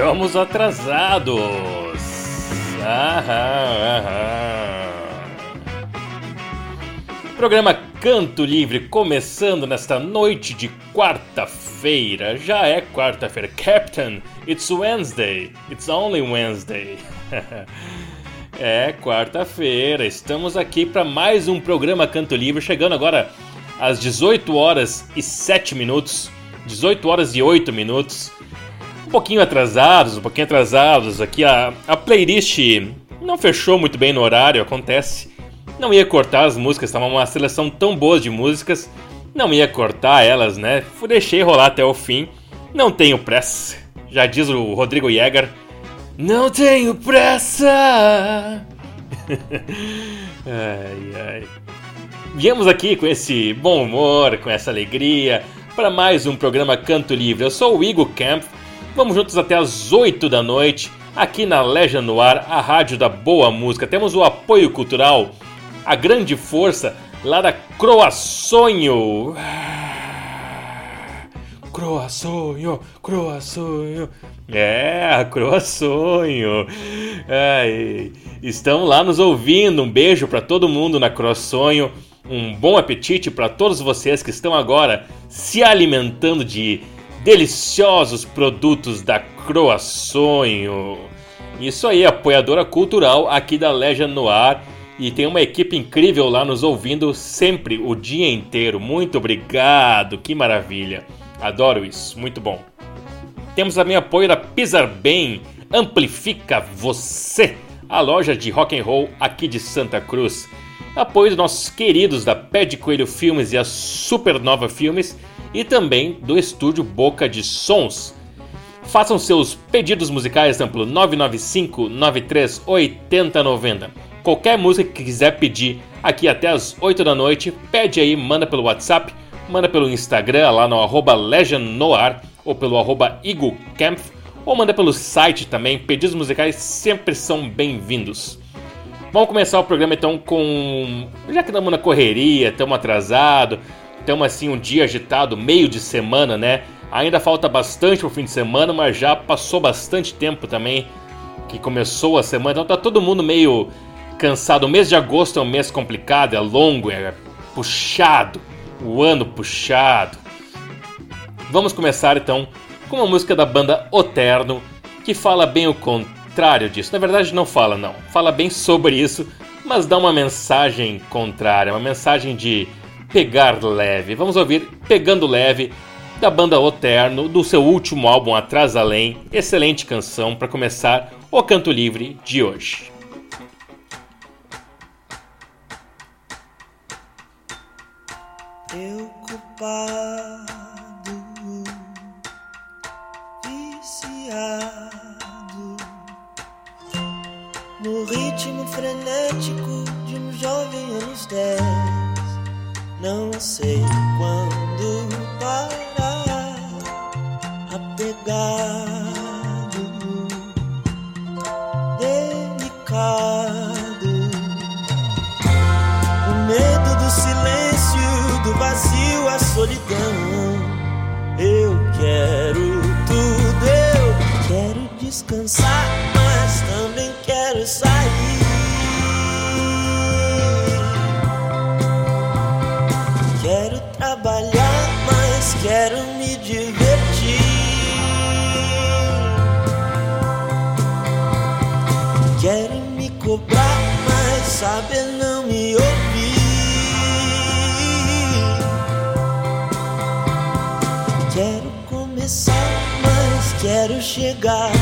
Estamos atrasados. Aham, aham. Programa Canto Livre começando nesta noite de quarta-feira. Já é quarta-feira. Captain, it's Wednesday. It's only Wednesday. é quarta-feira. Estamos aqui para mais um programa Canto Livre, chegando agora às 18 horas e 7 minutos. 18 horas e 8 minutos. Pouquinho atrasados, um pouquinho atrasados. Aqui a, a playlist não fechou muito bem no horário, acontece. Não ia cortar as músicas, estava uma seleção tão boa de músicas. Não ia cortar elas, né? Deixei rolar até o fim. Não tenho pressa. Já diz o Rodrigo Jäger. Não tenho pressa! ai, ai. Viemos aqui com esse bom humor, com essa alegria, para mais um programa Canto Livre. Eu sou o Igor Camp. Vamos juntos até as 8 da noite, aqui na Legend no Ar, a rádio da boa música. Temos o apoio cultural a grande força lá da Croaçonho. Croaçonho, Croaçonho. É, Croaçonho. Ai, estão lá nos ouvindo. Um beijo para todo mundo na Croaçonho. Um bom apetite para todos vocês que estão agora se alimentando de deliciosos produtos da Croaçonho. Isso aí, apoiadora cultural aqui da Legend Noir e tem uma equipe incrível lá nos ouvindo sempre, o dia inteiro. Muito obrigado, que maravilha. Adoro isso, muito bom. Temos também apoio da Pisar Bem, Amplifica Você, a loja de rock and roll aqui de Santa Cruz. Apoio dos nossos queridos da Pé de Coelho Filmes e a Supernova Filmes e também do estúdio Boca de Sons. Façam seus pedidos musicais pelo 995 93 8090 Qualquer música que quiser pedir aqui até as 8 da noite, pede aí, manda pelo WhatsApp, manda pelo Instagram lá no arroba legendnoar ou pelo arroba igocamp ou manda pelo site também. Pedidos musicais sempre são bem-vindos. Vamos começar o programa então com. Já que estamos na correria, estamos atrasados, estamos assim um dia agitado, meio de semana, né? Ainda falta bastante o fim de semana, mas já passou bastante tempo também que começou a semana, então tá todo mundo meio cansado. O mês de agosto é um mês complicado, é longo, é puxado. O ano puxado. Vamos começar então com uma música da banda Oterno que fala bem o contrário disso. Na verdade, não fala, não. Fala bem sobre isso, mas dá uma mensagem contrária, uma mensagem de pegar leve. Vamos ouvir Pegando Leve da banda Oterno, do seu último álbum Atrás Além. Excelente canção para começar o canto livre de hoje. culpado, Não saber não me ouvir. quero chegar no fim.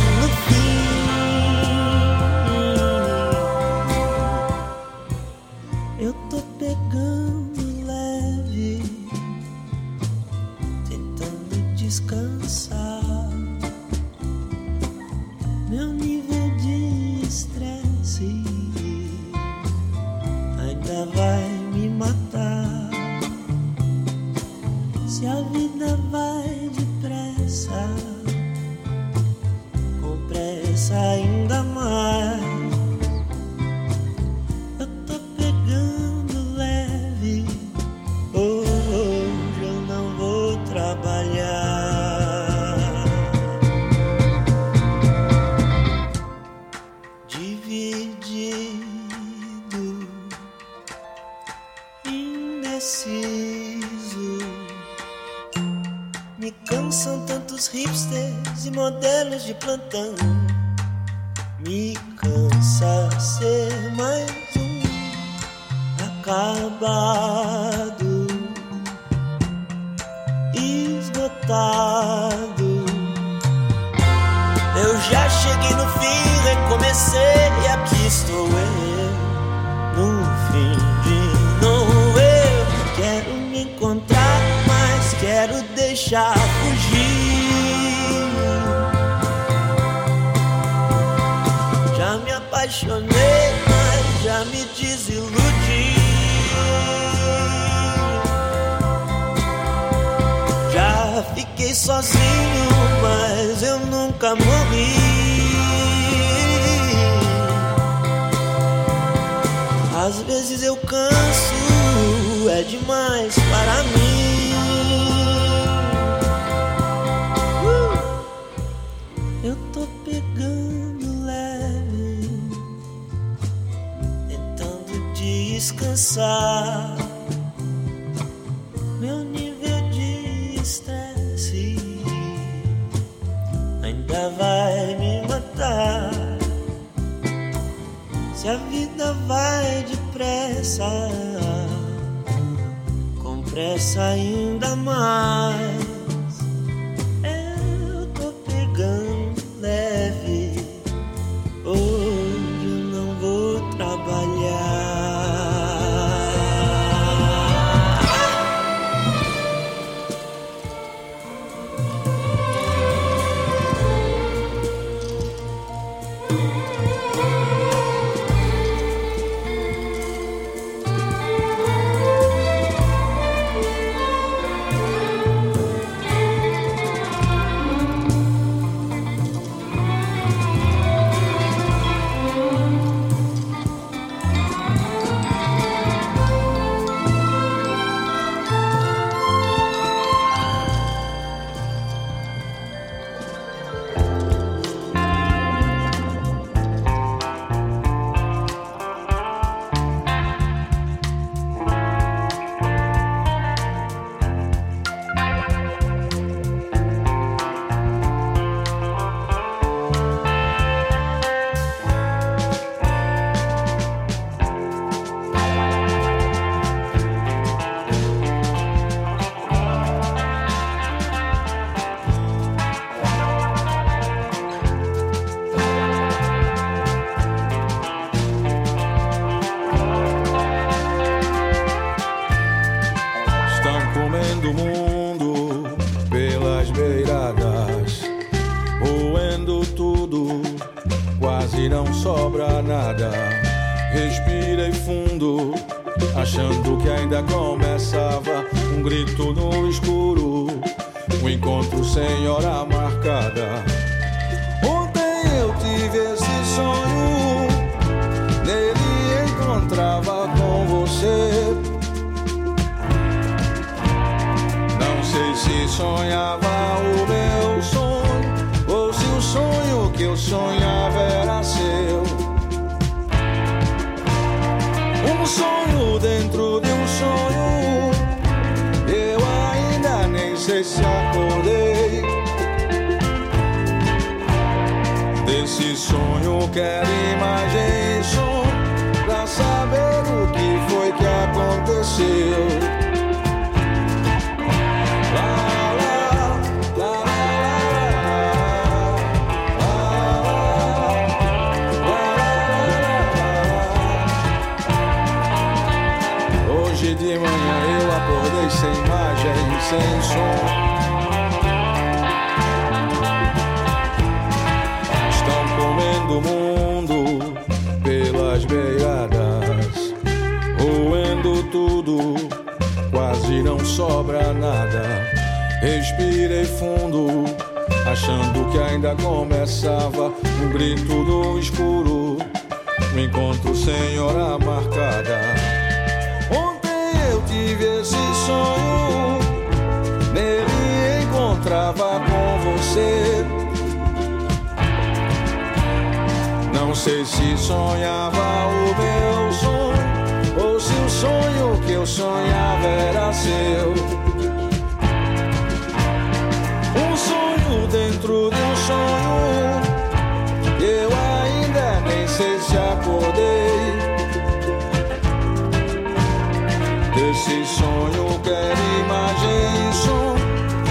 Desse sonho quero imagem e som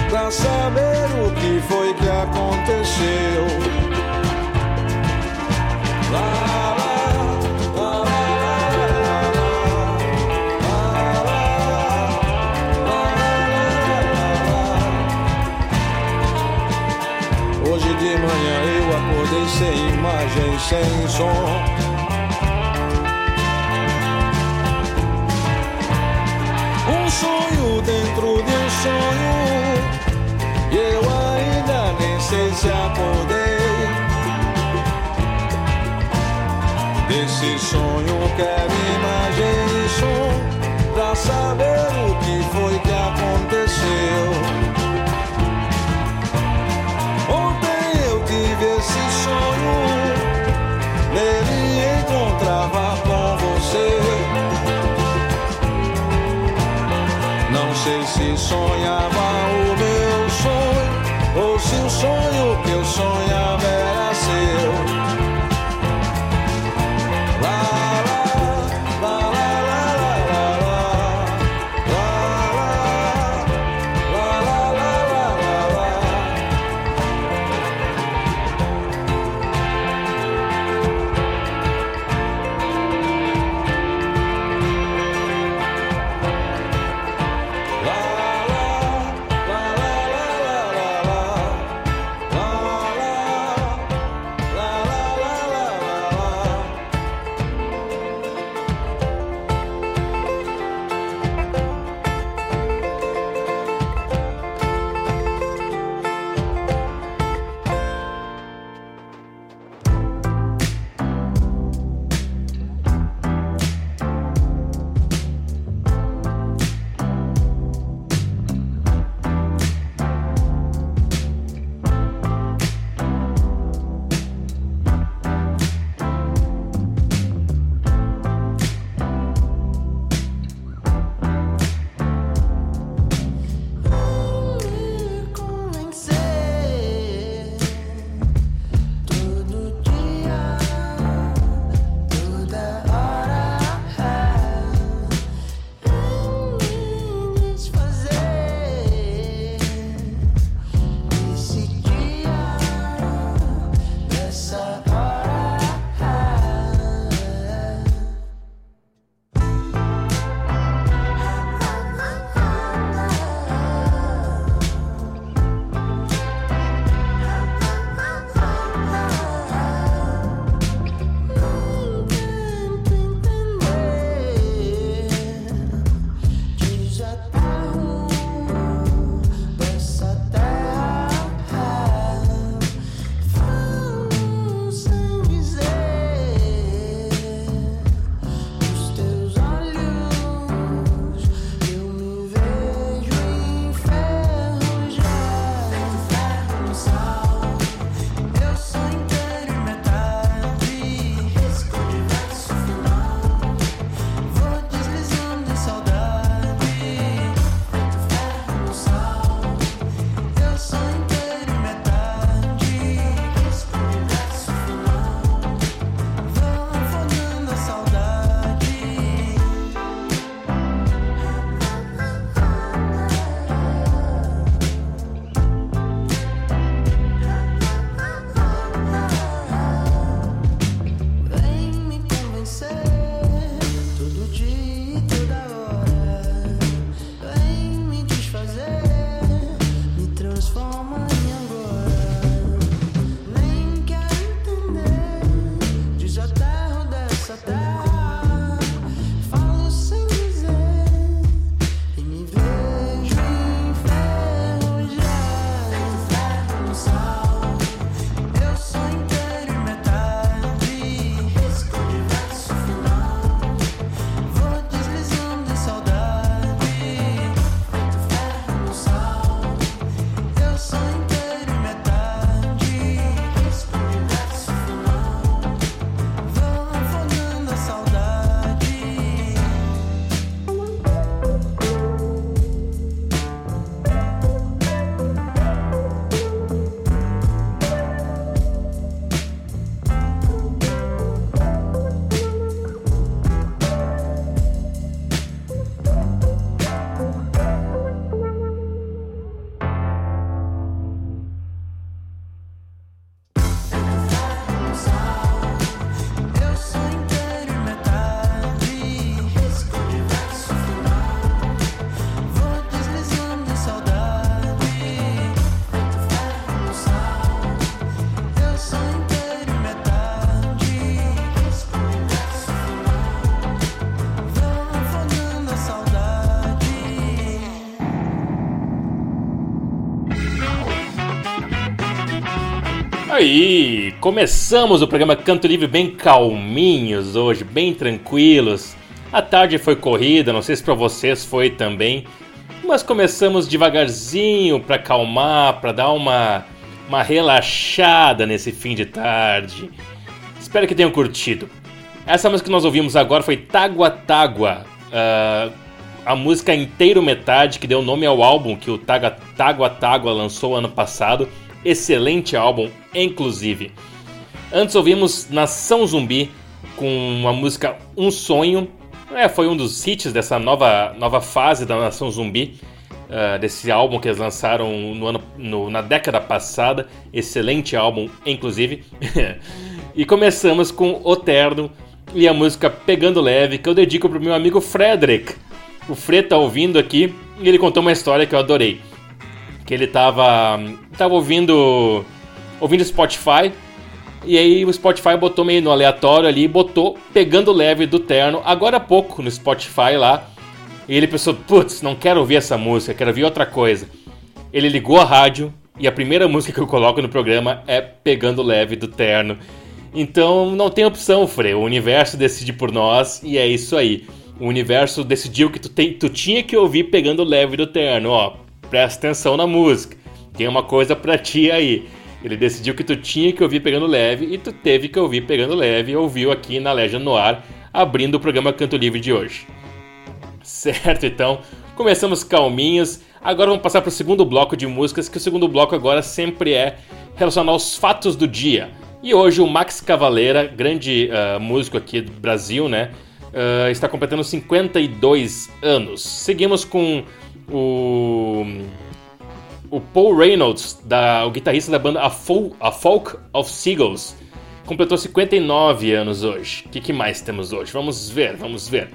pra saber o que foi que aconteceu. Lá, Hoje de manhã eu acordei sem imagem, sem som. Sonho dentro de um sonho. E eu ainda nem sei se acordei. Desse sonho quero imagem e som so yeah aí, começamos o programa Canto Livre bem calminhos hoje, bem tranquilos. A tarde foi corrida, não sei se para vocês foi também, mas começamos devagarzinho para acalmar, para dar uma uma relaxada nesse fim de tarde. Espero que tenham curtido. Essa música que nós ouvimos agora foi Tágua Tágua, uh, a música inteiro metade que deu nome ao álbum que o Taga, Tágua Tágua lançou ano passado. Excelente álbum, inclusive. Antes ouvimos Nação Zumbi com a música Um Sonho. É, foi um dos hits dessa nova, nova fase da Nação Zumbi uh, desse álbum que eles lançaram no ano, no, na década passada. Excelente álbum, inclusive. e começamos com O Terno e a música Pegando Leve, que eu dedico pro meu amigo Frederick. O Fred tá ouvindo aqui e ele contou uma história que eu adorei. Que ele tava, tava ouvindo ouvindo Spotify e aí o Spotify botou meio no aleatório ali, botou Pegando Leve do Terno, agora há pouco no Spotify lá. E ele pensou, putz, não quero ouvir essa música, quero ouvir outra coisa. Ele ligou a rádio e a primeira música que eu coloco no programa é Pegando Leve do Terno. Então não tem opção, Fre. O universo decide por nós e é isso aí. O universo decidiu que tu, tem, tu tinha que ouvir Pegando Leve do Terno. Ó, presta atenção na música. Tem uma coisa pra ti aí. Ele decidiu que tu tinha que ouvir Pegando Leve e tu teve que ouvir Pegando Leve e ouviu aqui na Legend no Ar, abrindo o programa Canto Livre de hoje. Certo, então. Começamos calminhos. Agora vamos passar para o segundo bloco de músicas, que o segundo bloco agora sempre é relacionado aos fatos do dia. E hoje o Max Cavaleira, grande uh, músico aqui do Brasil, né? Uh, está completando 52 anos. Seguimos com o, o Paul Reynolds, da, o guitarrista da banda A, Fol A Folk of Seagulls. Completou 59 anos hoje. O que, que mais temos hoje? Vamos ver, vamos ver.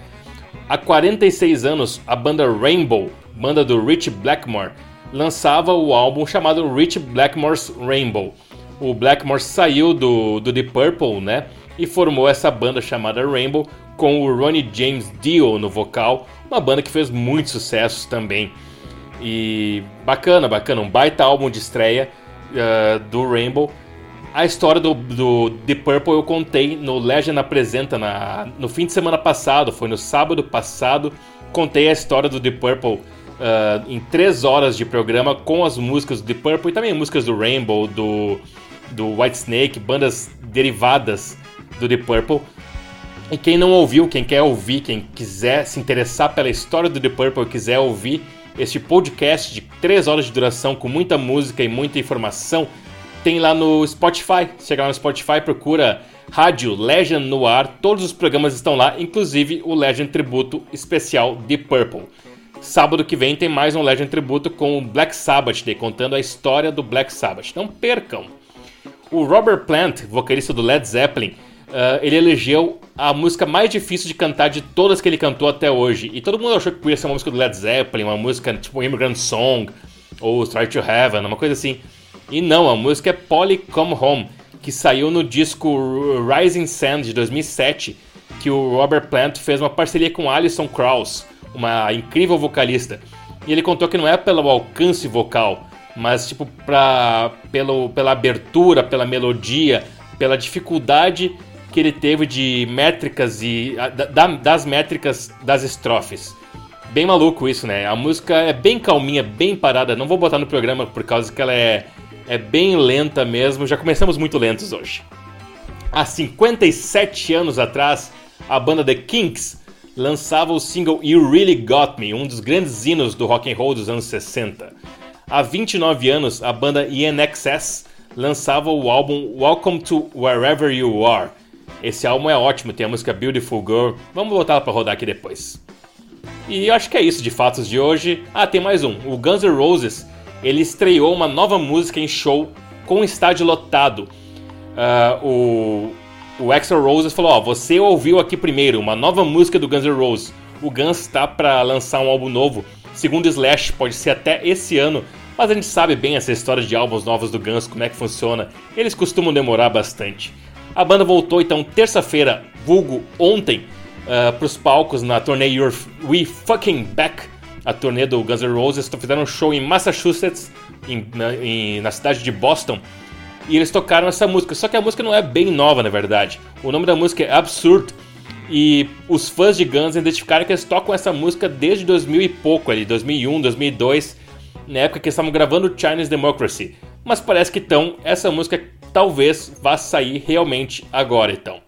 Há 46 anos, a banda Rainbow, banda do Rich Blackmore, lançava o álbum chamado Rich Blackmore's Rainbow. O Blackmore saiu do, do The Purple, né? E formou essa banda chamada Rainbow com o Ronnie James Dio no vocal, uma banda que fez muitos sucessos também. E bacana, bacana, um baita álbum de estreia uh, do Rainbow a história do, do The Purple eu contei no Legend Apresenta na, no fim de semana passado, foi no sábado passado. Contei a história do The Purple uh, em três horas de programa com as músicas do The Purple e também músicas do Rainbow, do, do White Snake, bandas derivadas do The Purple. E quem não ouviu, quem quer ouvir, quem quiser se interessar pela história do The Purple, quiser ouvir este podcast de três horas de duração com muita música e muita informação tem lá no Spotify. Chega lá no Spotify, procura Rádio Legend no ar. Todos os programas estão lá, inclusive o Legend Tributo especial de Purple. Sábado que vem tem mais um Legend Tributo com o Black Sabbath Day, contando a história do Black Sabbath. Não percam! O Robert Plant, vocalista do Led Zeppelin, uh, ele elegeu a música mais difícil de cantar de todas que ele cantou até hoje. E todo mundo achou que podia ser uma música do Led Zeppelin, uma música tipo Immigrant Song ou Try to Heaven, uma coisa assim. E não, a música é Polly Come Home, que saiu no disco Rising Sand de 2007, que o Robert Plant fez uma parceria com Alison Krauss, uma incrível vocalista. E ele contou que não é pelo alcance vocal, mas tipo pra, pelo, pela abertura, pela melodia, pela dificuldade que ele teve de métricas e da, das métricas das estrofes. Bem maluco isso, né? A música é bem calminha, bem parada. Não vou botar no programa por causa que ela é é bem lenta mesmo, já começamos muito lentos hoje. Há 57 anos atrás, a banda The Kinks lançava o single You Really Got Me, um dos grandes hinos do rock and roll dos anos 60. Há 29 anos, a banda INXS lançava o álbum Welcome to Wherever You Are. Esse álbum é ótimo, tem a música Beautiful Girl. Vamos voltar para rodar aqui depois. E eu acho que é isso de fatos de hoje. Ah, tem mais um. O Guns N' Roses ele estreou uma nova música em show com estádio lotado. Uh, o, o Axel Roses falou: Ó, você ouviu aqui primeiro uma nova música do Guns N' Roses. O Guns está para lançar um álbum novo. Segundo Slash, pode ser até esse ano. Mas a gente sabe bem essa história de álbuns novos do Guns, como é que funciona. Eles costumam demorar bastante. A banda voltou então terça-feira, vulgo ontem, uh, para os palcos na turnê You're We Fucking Back a turnê do Guns N' Roses, fizeram um show em Massachusetts, em, na, em, na cidade de Boston. e eles tocaram essa música. Só que a música não é bem nova, na verdade. O nome da música é Absurd e os fãs de Guns identificaram que eles tocam essa música desde 2000 e pouco ali, 2001, 2002, na época que eles estavam gravando Chinese Democracy. Mas parece que então essa música talvez vá sair realmente agora então.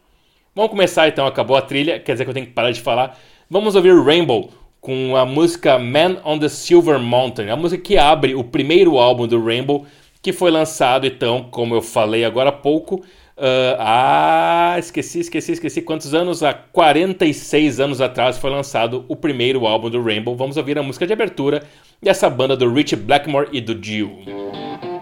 Vamos começar então, acabou a trilha, quer dizer que eu tenho que parar de falar. Vamos ouvir Rainbow com a música Man on the Silver Mountain, a música que abre o primeiro álbum do Rainbow, que foi lançado então, como eu falei agora há pouco, Uh, ah, esqueci, esqueci, esqueci quantos anos? Há 46 anos atrás foi lançado o primeiro álbum do Rainbow. Vamos ouvir a música de abertura dessa banda do Rich Blackmore e do Jill.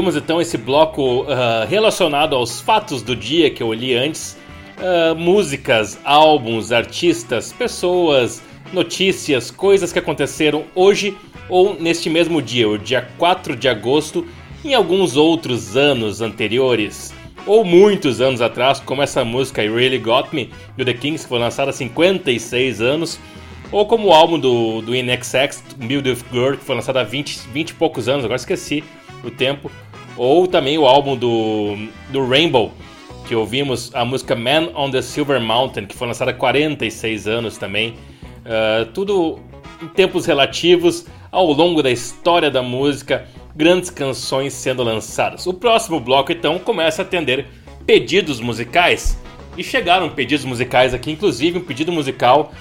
Aí, ouvimos então esse bloco ah, relacionado aos fatos do dia que eu li antes ah, músicas, álbuns, artistas, pessoas, notícias, coisas que aconteceram hoje ou neste mesmo dia, o dia 4 de agosto, em alguns outros anos anteriores. Ou muitos anos atrás, como essa música I Really Got Me, do The Kings, que foi lançada há 56 anos. Ou como o álbum do, do INXX, Build of Girl, que foi lançado há 20, 20 e poucos anos, agora esqueci o tempo. Ou também o álbum do, do Rainbow, que ouvimos a música Man on the Silver Mountain, que foi lançada há 46 anos também. Uh, tudo em tempos relativos ao longo da história da música, grandes canções sendo lançadas. O próximo bloco então começa a atender pedidos musicais. E chegaram pedidos musicais aqui, inclusive um pedido musical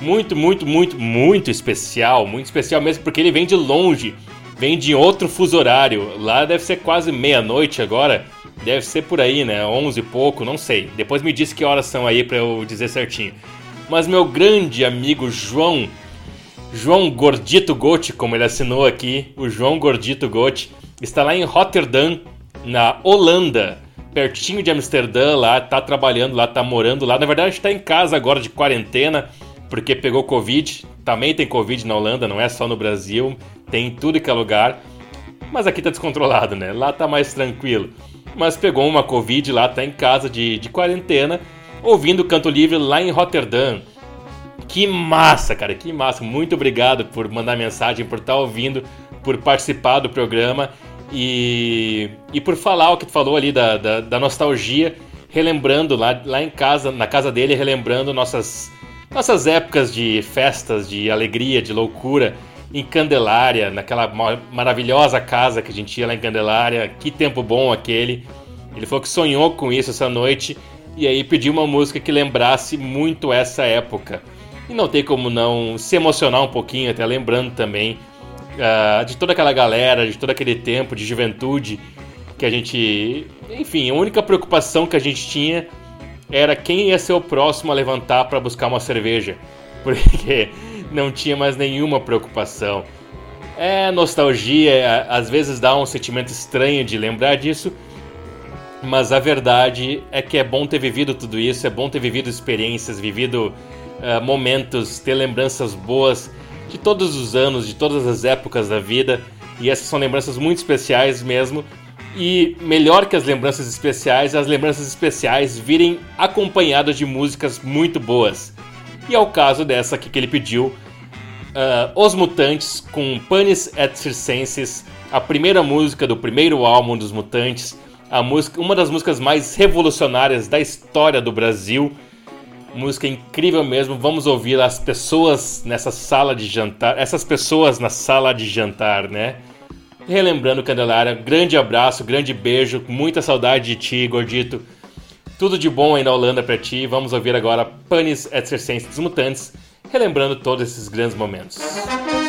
muito, muito, muito, muito especial, muito especial mesmo porque ele vem de longe, vem de outro fuso horário. Lá deve ser quase meia-noite agora, deve ser por aí, né? 11 e pouco, não sei. Depois me diz que horas são aí para eu dizer certinho. Mas meu grande amigo João, João Gordito Gotti, como ele assinou aqui, o João Gordito Gotti, está lá em Rotterdam, na Holanda, pertinho de Amsterdã, lá, tá trabalhando lá, tá morando lá. Na verdade, está em casa agora de quarentena porque pegou Covid. Também tem Covid na Holanda, não é só no Brasil, tem em tudo que é lugar. Mas aqui tá descontrolado, né? Lá tá mais tranquilo. Mas pegou uma Covid lá, tá em casa de, de quarentena, ouvindo canto livre lá em Rotterdam. Que massa, cara, que massa. Muito obrigado por mandar mensagem, por estar ouvindo, por participar do programa e, e por falar o que tu falou ali da, da, da nostalgia, relembrando lá, lá em casa, na casa dele, relembrando nossas nossas épocas de festas, de alegria, de loucura em Candelária, naquela maravilhosa casa que a gente ia lá em Candelária. Que tempo bom aquele. Ele falou que sonhou com isso essa noite e aí pediu uma música que lembrasse muito essa época. E não tem como não se emocionar um pouquinho, até lembrando também uh, de toda aquela galera, de todo aquele tempo de juventude que a gente. Enfim, a única preocupação que a gente tinha era quem ia ser o próximo a levantar para buscar uma cerveja, porque não tinha mais nenhuma preocupação. É nostalgia, às vezes dá um sentimento estranho de lembrar disso, mas a verdade é que é bom ter vivido tudo isso, é bom ter vivido experiências, vivido uh, momentos, ter lembranças boas de todos os anos, de todas as épocas da vida, e essas são lembranças muito especiais mesmo, e melhor que as lembranças especiais, as lembranças especiais virem acompanhadas de músicas muito boas. E é o caso dessa aqui que ele pediu, uh, Os Mutantes com Panis et Circenses, a primeira música do primeiro álbum dos Mutantes, a música, uma das músicas mais revolucionárias da história do Brasil. Música incrível mesmo. Vamos ouvir as pessoas nessa sala de jantar, essas pessoas na sala de jantar, né? Relembrando Candelária, grande abraço, grande beijo, muita saudade de ti, gordito. Tudo de bom aí na Holanda pra ti. Vamos ouvir agora Panis et dos Mutantes, relembrando todos esses grandes momentos. Eu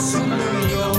進むよ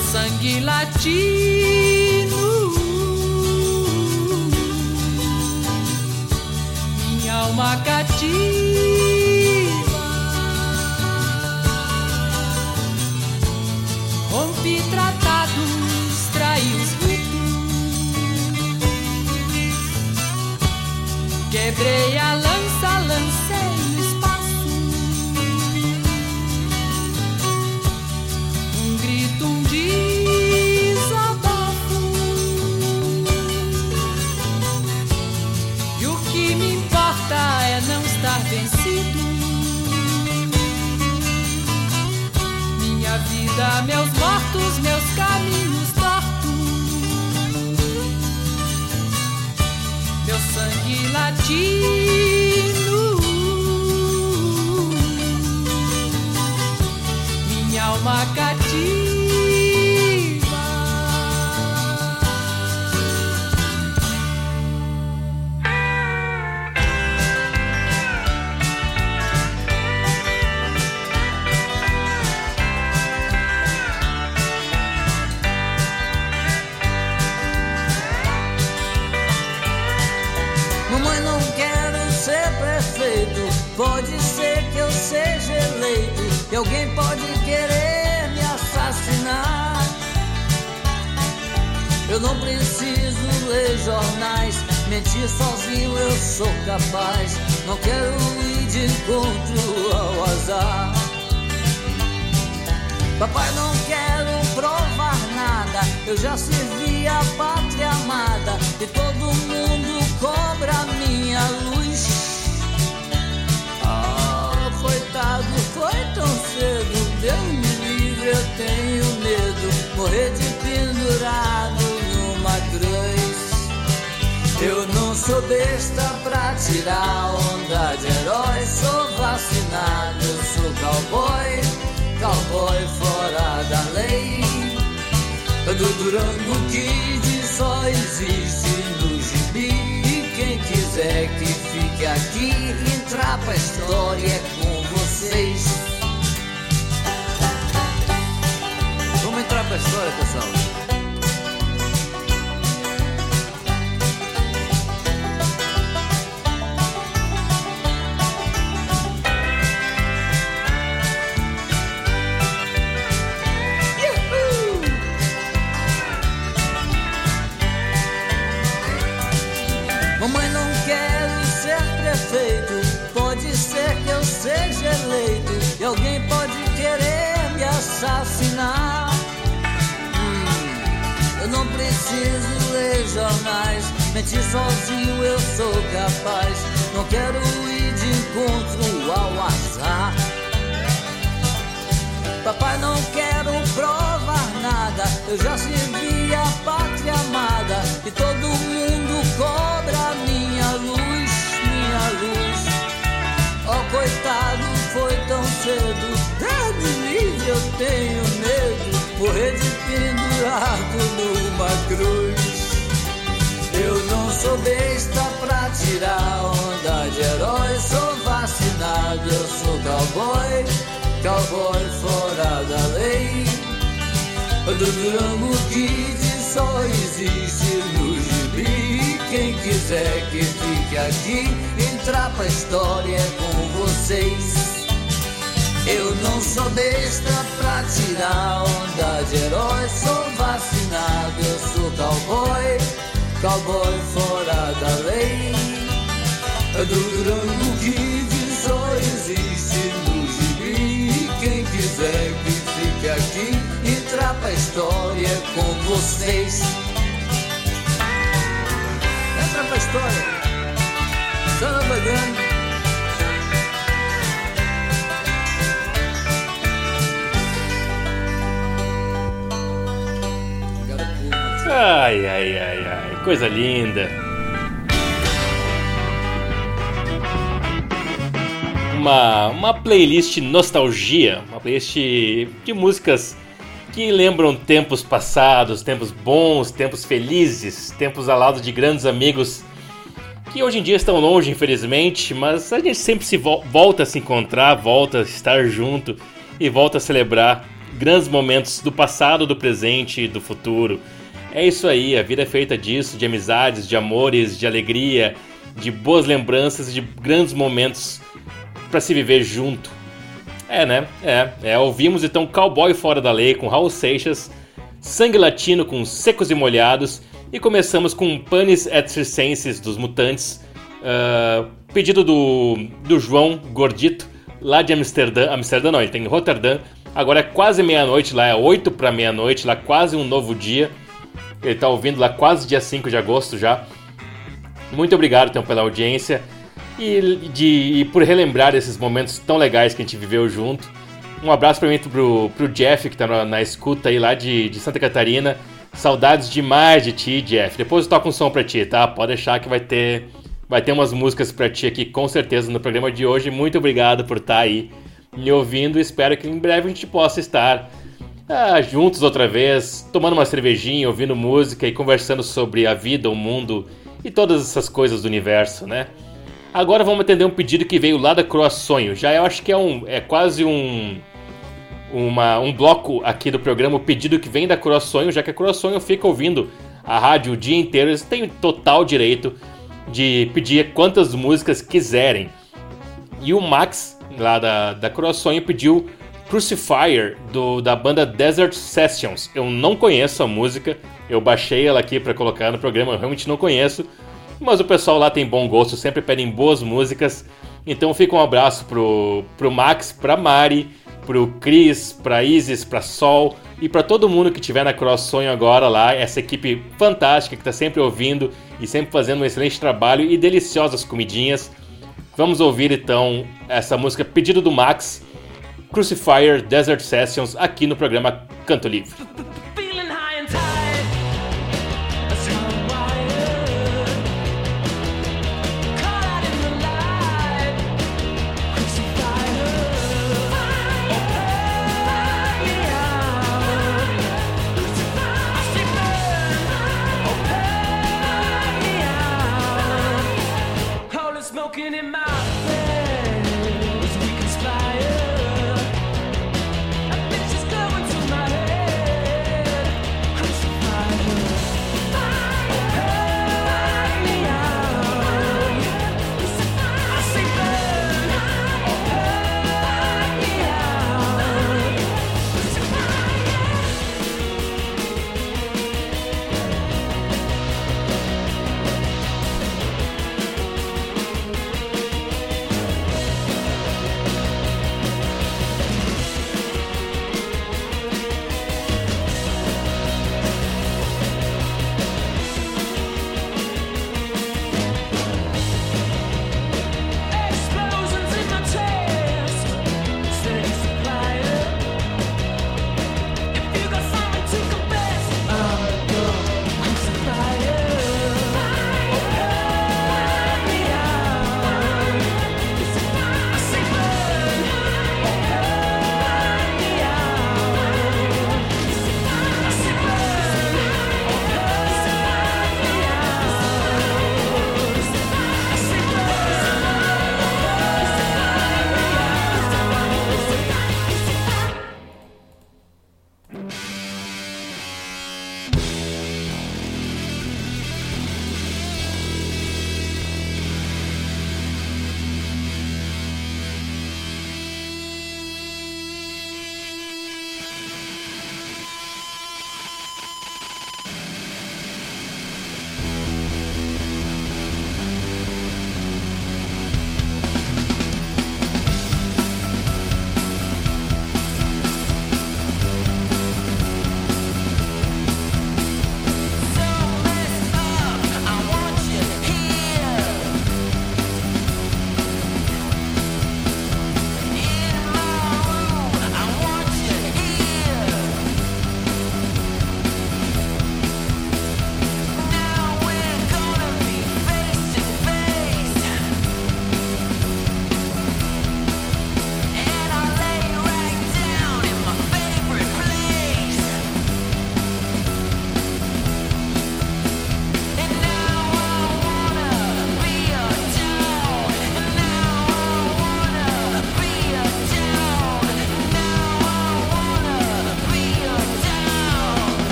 sangue latino. Minha alma cativa. Rompi tratados, traí os ritos. Quebrei a lei. Meus mortos, meus caminhos tortos. Meu sangue latir. alguém pode querer me assassinar. Eu não preciso ler jornais, mentir sozinho eu sou capaz. Não quero ir de encontro ao azar. Papai, não quero provar nada. Eu já servi a pátria amada e todo mundo cobra minha luz. Oh, coitado Deus me livre, eu tenho medo. Morrer de pendurado numa cruz. Eu não sou besta pra tirar onda de herói. Sou vacinado, sou cowboy. Cowboy fora da lei. Do Durango Kid só existe no gibi. E quem quiser que fique aqui, entrar pra história é com vocês. Pra história, pessoal. Preciso ler jornais. Mentir sozinho eu sou capaz. Não quero ir de encontro ao azar. Papai, não quero provar nada. Eu já servi a pátria amada. E todo mundo cobra minha luz, minha luz. Oh, coitado, foi tão cedo. Me livre, eu tenho. Morrer de pendurado numa cruz. Eu não sou besta pra tirar onda de herói. Sou vacinado, eu sou cowboy, cowboy fora da lei. Do Durango Kid só existe no gibi. Quem quiser que fique aqui, entrar pra história com vocês. Eu não sou besta pra tirar onda de herói. Sou vacinado, eu sou cowboy, cowboy fora da lei. Do Durango Kid só existe no gibi. Quem quiser que fique aqui, entrar pra história é com vocês. Entra pra história. Samba Grande. Ai, ai, ai, ai, coisa linda. Uma, uma playlist nostalgia, uma playlist de músicas que lembram tempos passados, tempos bons, tempos felizes, tempos ao lado de grandes amigos que hoje em dia estão longe, infelizmente, mas a gente sempre se vol volta a se encontrar, volta a estar junto e volta a celebrar grandes momentos do passado, do presente e do futuro. É isso aí, a vida é feita disso, de amizades, de amores, de alegria, de boas lembranças de grandes momentos para se viver junto. É, né? É, é. Ouvimos então Cowboy Fora da Lei com Raul Seixas, Sangue Latino com Secos e Molhados e começamos com Panis et Circenses dos Mutantes, uh, pedido do, do João Gordito, lá de Amsterdã. Amsterdã não, ele tem em Roterdã. Agora é quase meia-noite lá, é 8 para meia-noite, lá quase um novo dia. Ele tá ouvindo lá quase dia 5 de agosto já. Muito obrigado então pela audiência e, de, e por relembrar esses momentos tão legais que a gente viveu junto. Um abraço para mim pro, pro Jeff que tá na, na escuta aí lá de, de Santa Catarina. Saudades demais de ti, Jeff. Depois eu toco um som pra ti, tá? Pode deixar que vai ter vai ter umas músicas pra ti aqui com certeza no programa de hoje. Muito obrigado por estar aí me ouvindo. Espero que em breve a gente possa estar ah, juntos outra vez, tomando uma cervejinha, ouvindo música e conversando sobre a vida, o mundo e todas essas coisas do universo, né? Agora vamos atender um pedido que veio lá da Croa Sonho. Já eu acho que é um é quase um uma, um bloco aqui do programa, o pedido que vem da Croa Sonho, já que a Croa Sonho fica ouvindo a rádio o dia inteiro, eles têm total direito de pedir quantas músicas quiserem. E o Max, lá da, da Croa Sonho, pediu Crucifier, do, da banda Desert Sessions. Eu não conheço a música, eu baixei ela aqui para colocar no programa, eu realmente não conheço. Mas o pessoal lá tem bom gosto, sempre pedem boas músicas. Então fica um abraço pro, pro Max, pra Mari, pro Cris, pra Isis, pra Sol e pra todo mundo que tiver na Cross Sonho agora lá, essa equipe fantástica que tá sempre ouvindo e sempre fazendo um excelente trabalho e deliciosas comidinhas. Vamos ouvir então essa música pedido do Max, Crucifier Desert Sessions aqui no programa Canto Livre. in my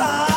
time.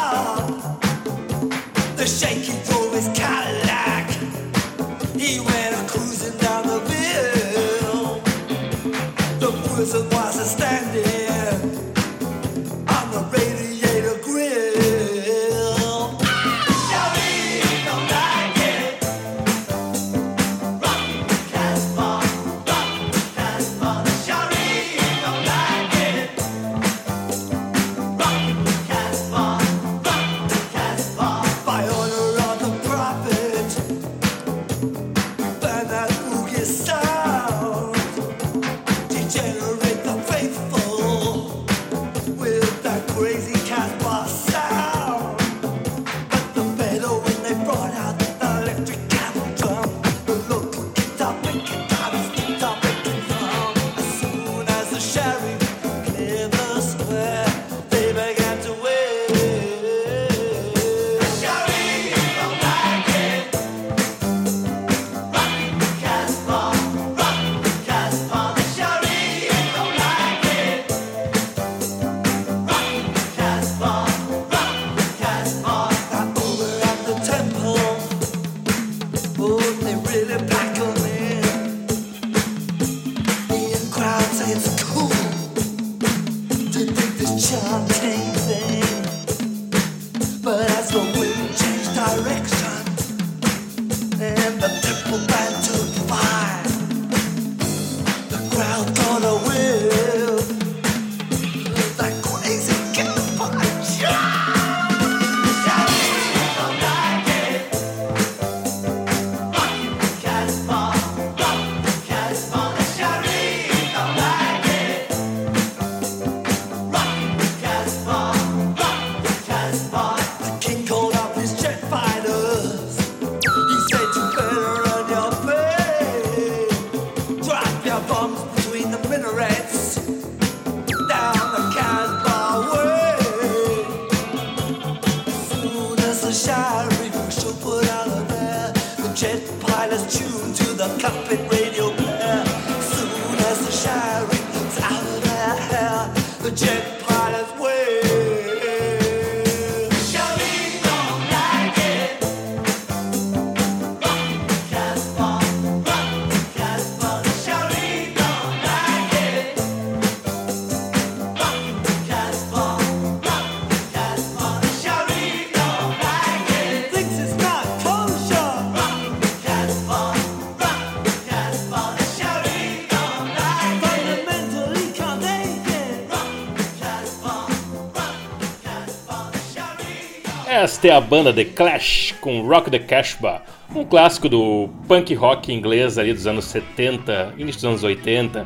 É a banda The Clash com Rock the Casbah, um clássico do punk rock inglês ali dos anos 70, início dos anos 80.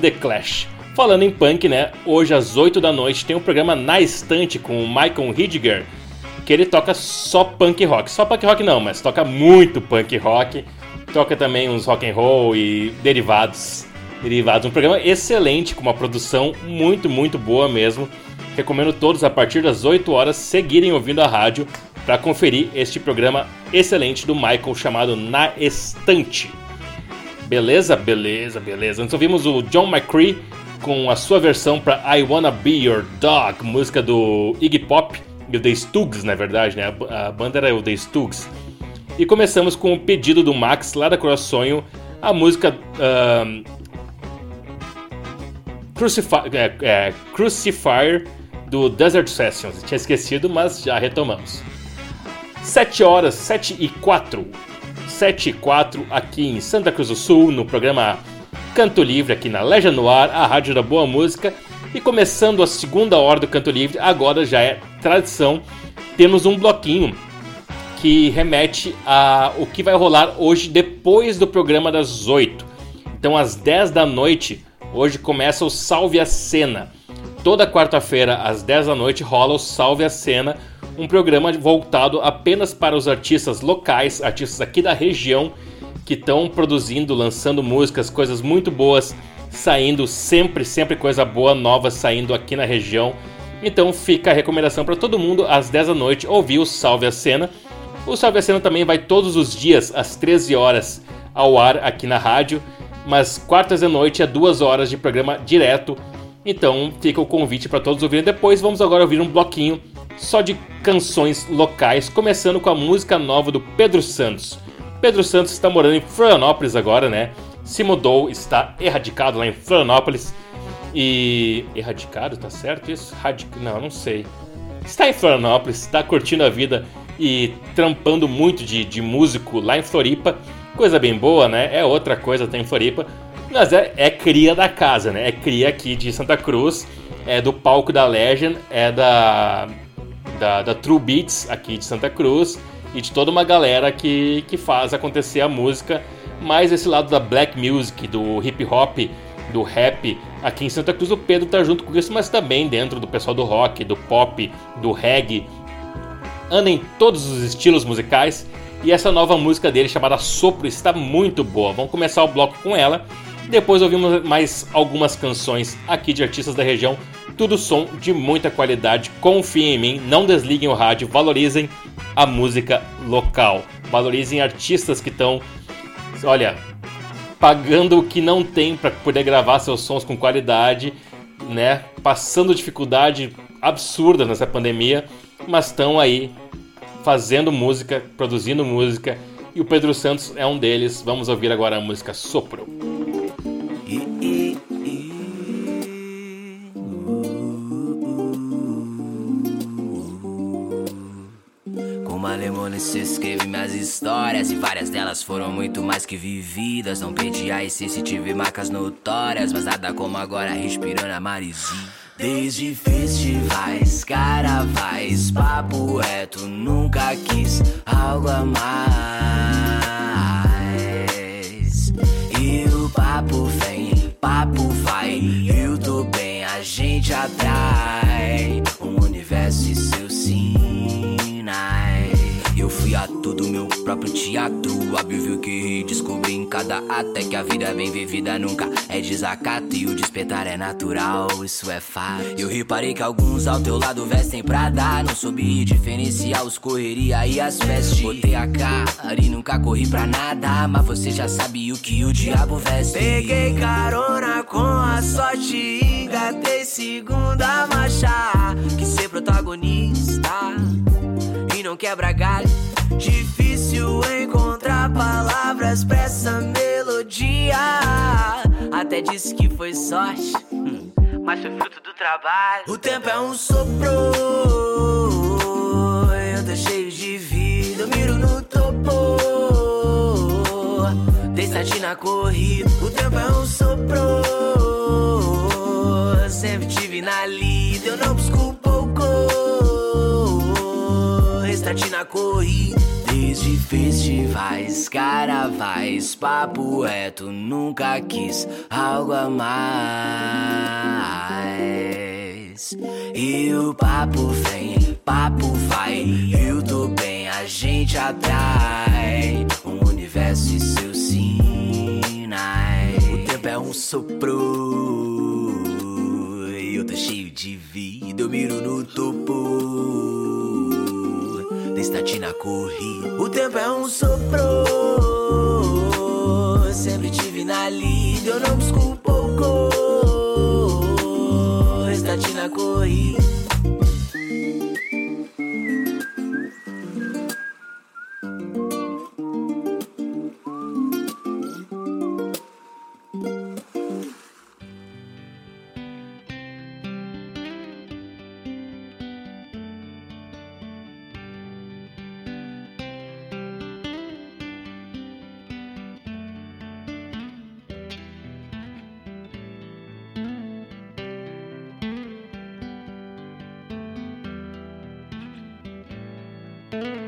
The Clash. Falando em punk, né? Hoje às 8 da noite tem um programa na estante com o Michael Hidger, que ele toca só punk rock. Só punk rock não, mas toca muito punk rock. Toca também uns rock and roll e derivados. Derivados. Um programa excelente, com uma produção muito, muito boa mesmo. Recomendo todos a partir das 8 horas seguirem ouvindo a rádio para conferir este programa excelente do Michael chamado Na Estante. Beleza? Beleza, beleza. Antes ouvimos o John McCree com a sua versão para I Wanna Be Your Dog, música do Iggy Pop e o The Stugs, na verdade, né? A, banda era o The Stugs. E começamos com o pedido do Max lá da Coraçonho, a música ahn, Crucifi é, é, Crucifier do Desert Sessions. Tinha esquecido, mas já retomamos. 7 horas, 7 e 4. 7 e 4 aqui em Santa Cruz do Sul, no programa Canto Livre, aqui na Legia no Ar, a rádio da boa música. E começando a segunda hora do Canto Livre, agora já é tradição, temos um bloquinho que remete a o que vai rolar hoje depois do programa das 8. Então às 10 da noite, hoje começa o Salve a Cena. Toda quarta-feira às 10 da noite rola o Salve a Cena, um programa voltado apenas para os artistas locais, artistas aqui da região que estão produzindo, lançando músicas, coisas muito boas, saindo sempre, sempre coisa boa, nova saindo aqui na região. Então fica a recomendação para todo mundo às 10 da noite ouvir o Salve a Cena. O Salve a Cena também vai todos os dias às 13 horas ao ar aqui na rádio, mas quartas da noite é duas horas de programa direto. Então fica o convite para todos ouvirem. Depois vamos agora ouvir um bloquinho só de canções locais, começando com a música nova do Pedro Santos. Pedro Santos está morando em Florianópolis agora, né? Se mudou, está erradicado lá em Florianópolis. E. Erradicado, tá certo isso? Radic... Não, não sei. Está em Florianópolis, está curtindo a vida e trampando muito de, de músico lá em Floripa. Coisa bem boa, né? É outra coisa, tem em Floripa. Mas é, é cria da casa, né? É cria aqui de Santa Cruz, é do palco da Legend, é da, da, da True Beats aqui de Santa Cruz e de toda uma galera que, que faz acontecer a música. Mais esse lado da black music, do hip hop, do rap aqui em Santa Cruz. O Pedro tá junto com isso, mas também dentro do pessoal do rock, do pop, do reggae. Anda em todos os estilos musicais. E essa nova música dele, chamada Sopro, está muito boa. Vamos começar o bloco com ela. Depois ouvimos mais algumas canções aqui de artistas da região. Tudo som de muita qualidade. Confiem em mim, não desliguem o rádio, valorizem a música local. Valorizem artistas que estão, olha, pagando o que não tem para poder gravar seus sons com qualidade, né? Passando dificuldade absurda nessa pandemia, mas estão aí fazendo música, produzindo música, e o Pedro Santos é um deles. Vamos ouvir agora a música Sopro. Malemolência escrevi minhas histórias E várias delas foram muito mais que vividas. Não perdi a essência e tive marcas notórias Mas nada como agora respirando a marizinha Desde festivais, caravais, papo reto Nunca quis algo a mais. E o papo vem, papo vai. Eu tô bem, a gente atrai. Um universo e sinais fui ator do meu próprio teatro. Óbvio que descobri em cada até que a vida bem vivida nunca é desacato e o despertar é natural, isso é fato. Eu reparei que alguns ao teu lado vestem pra dar. Não soube diferenciar os correria e as vestes. Botei a cara e nunca corri pra nada. Mas você já sabe o que o diabo veste. Peguei carona com a sorte e engatei segunda marcha. Que ser protagonista não quebra galho. Difícil encontrar palavras pra essa melodia. Até disse que foi sorte, hum, mas foi fruto do trabalho. O tempo é um sopro, eu tô cheio de vida, eu miro no topo. Dei sete na corrida, o tempo é um sopro. Sempre tive na lida, eu não busco na corrida. Desde festivais, caravais, papo reto, nunca quis algo a mais. E o papo vem, papo vai, eu tô bem, a gente atrai um universo e seus sinais. O tempo é um sopro, eu tô cheio de vida, eu miro no topo destaque na corrida. O tempo é um sopro. Sempre tive na lida, eu não busco pouco. Destaque na corrida. Ligo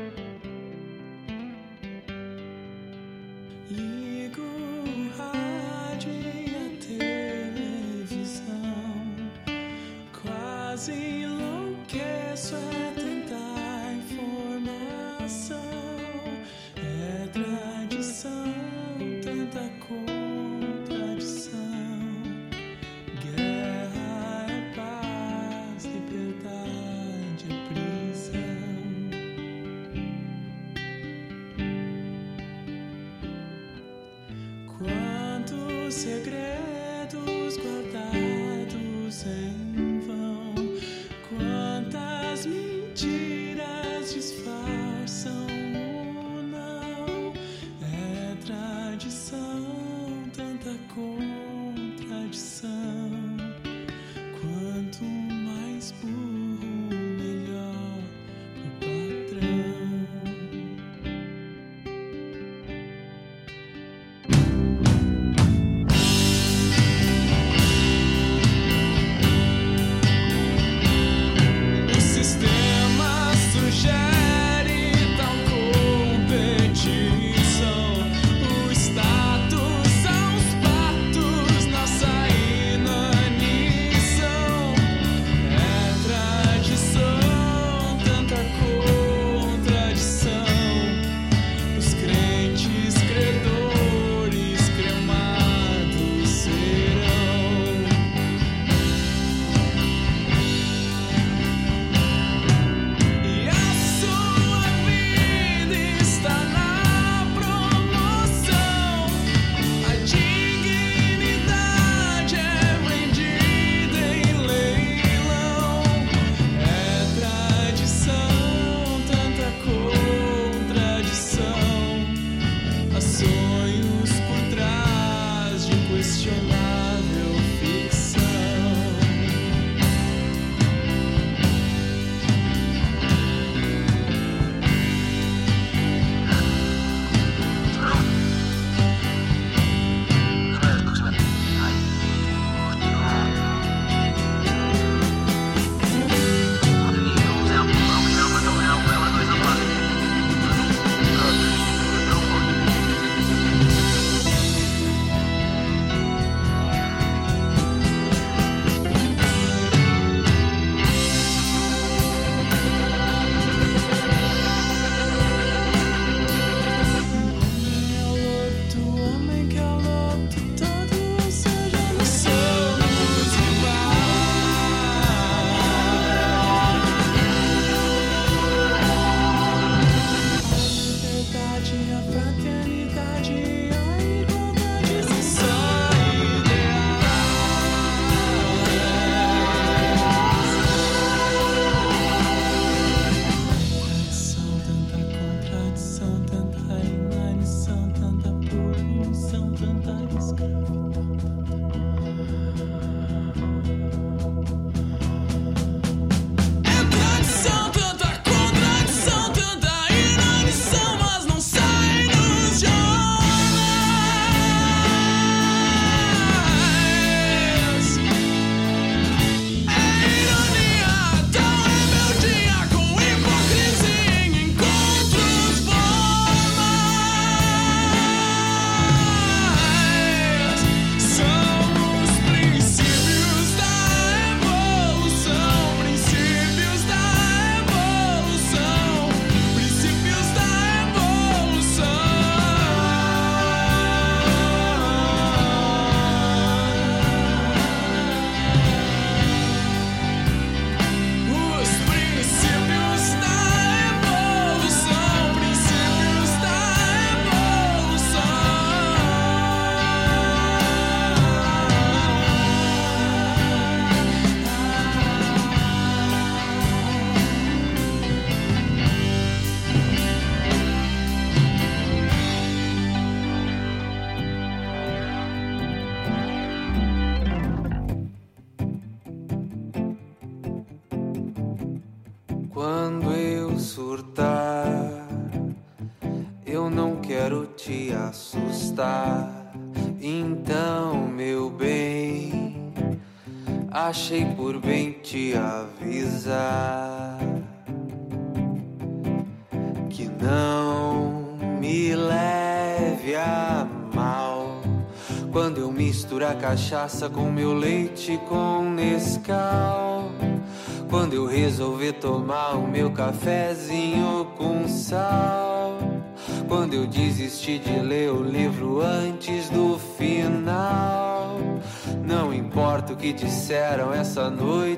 escape. cafezinho com sal. Quando eu desisti de ler o livro antes do final. Não importa o que disseram essa noite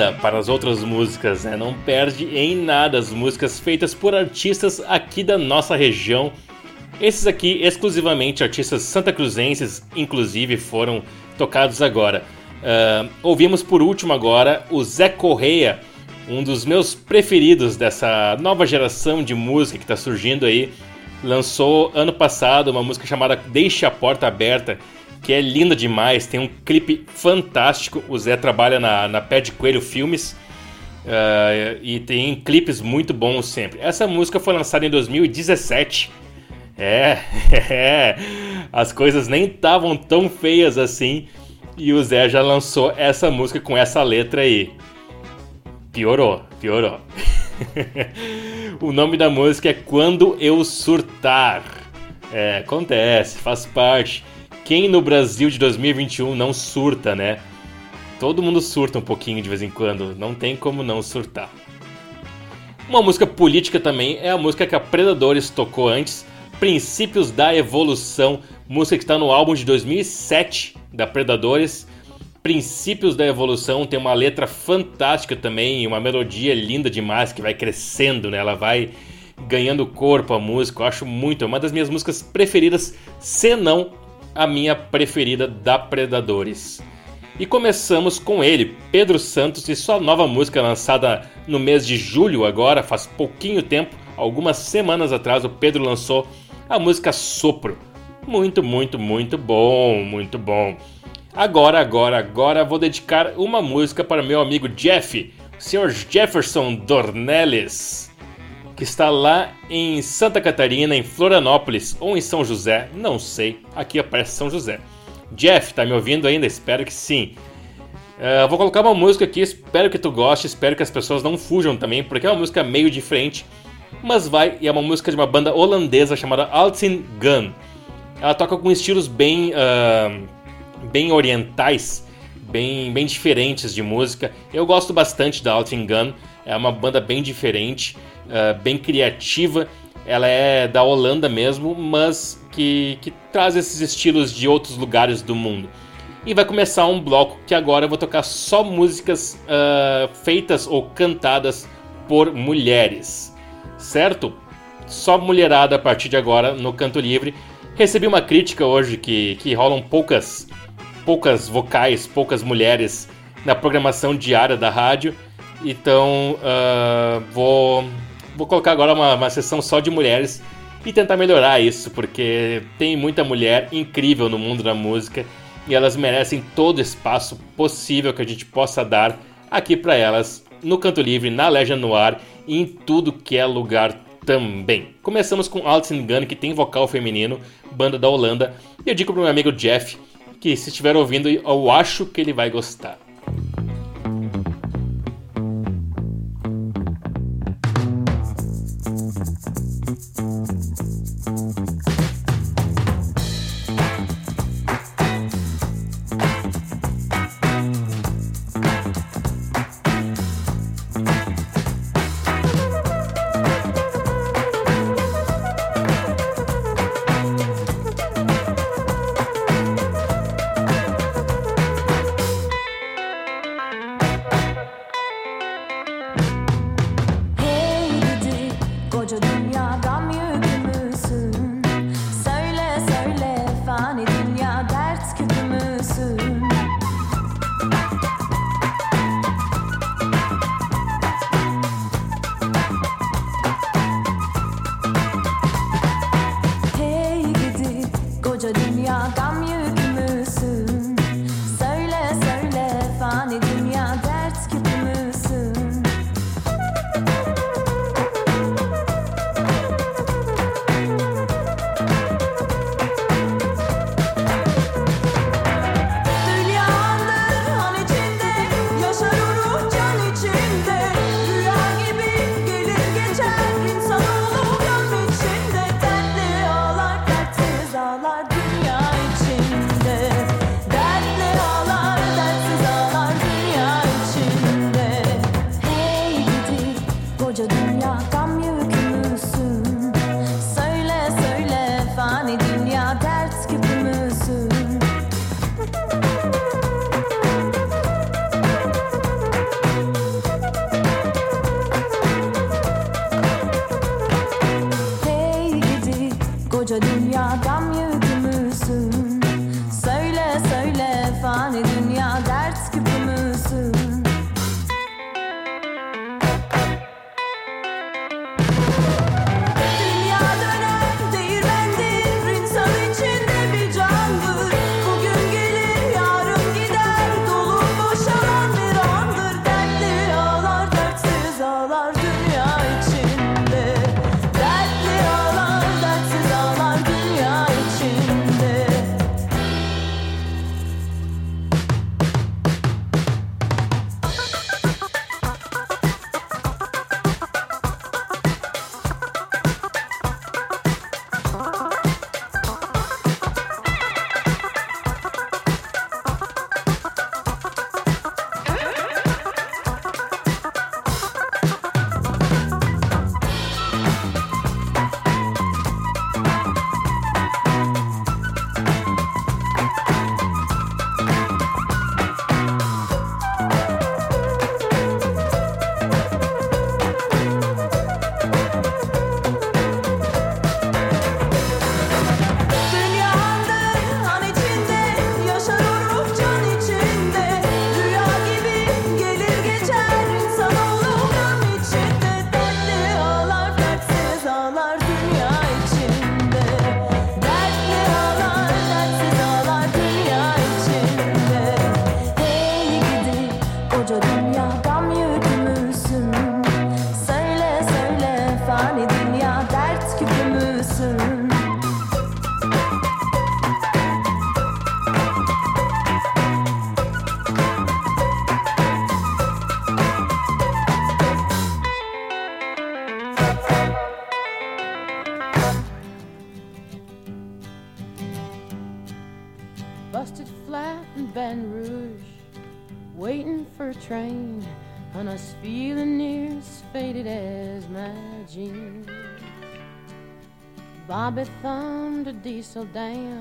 nada para as outras músicas, né? não perde em nada as músicas feitas por artistas aqui da nossa região. Esses aqui, exclusivamente artistas santacruzenses, inclusive, foram tocados agora. Uh, ouvimos por último agora o Zé Correia, um dos meus preferidos dessa nova geração de música que está surgindo aí. Lançou ano passado uma música chamada Deixa a Porta Aberta, que é linda demais, tem um clipe fantástico. O Zé trabalha na, na Pé de Coelho Filmes uh, e tem clipes muito bons sempre. Essa música foi lançada em 2017. É, é as coisas nem estavam tão feias assim e o Zé já lançou essa música com essa letra aí. Piorou, piorou. o nome da música é Quando Eu Surtar. É, acontece, faz parte quem no Brasil de 2021 não surta, né? Todo mundo surta um pouquinho de vez em quando, não tem como não surtar. Uma música política também é a música que a Predadores tocou antes, Princípios da Evolução, música que está no álbum de 2007 da Predadores. Princípios da Evolução tem uma letra fantástica também, e uma melodia linda demais que vai crescendo, né? Ela vai ganhando corpo a música, eu acho muito, é uma das minhas músicas preferidas, se não a minha preferida da Predadores. E começamos com ele, Pedro Santos, e sua nova música lançada no mês de julho, agora, faz pouquinho tempo, algumas semanas atrás, o Pedro lançou a música Sopro. Muito, muito, muito bom, muito bom. Agora, agora, agora vou dedicar uma música para meu amigo Jeff, o Sr. Jefferson Dornelles, que está lá em Santa Catarina, em Florianópolis ou em São José, não sei. Aqui aparece São José. Jeff, tá me ouvindo ainda? Espero que sim. Uh, vou colocar uma música aqui, espero que tu goste, espero que as pessoas não fujam também, porque é uma música meio diferente, mas vai, e é uma música de uma banda holandesa chamada Altin Gun. Ela toca com estilos bem, uh, bem orientais, bem, bem diferentes de música. Eu gosto bastante da Altin Gun, é uma banda bem diferente, uh, bem criativa. Ela é da Holanda mesmo, mas que, que traz esses estilos de outros lugares do mundo. E vai começar um bloco que agora eu vou tocar só músicas uh, feitas ou cantadas por mulheres, certo? Só mulherada a partir de agora no Canto Livre. Recebi uma crítica hoje que, que rolam poucas, poucas vocais, poucas mulheres na programação diária da rádio. Então uh, vou, vou colocar agora uma, uma sessão só de mulheres e tentar melhorar isso, porque tem muita mulher incrível no mundo da música e elas merecem todo o espaço possível que a gente possa dar aqui para elas no Canto Livre, na Legend Noir e em tudo que é lugar também. Começamos com Altin Gun, que tem vocal feminino, banda da Holanda, e eu digo pro meu amigo Jeff que se estiver ouvindo, eu acho que ele vai gostar. Thumbed a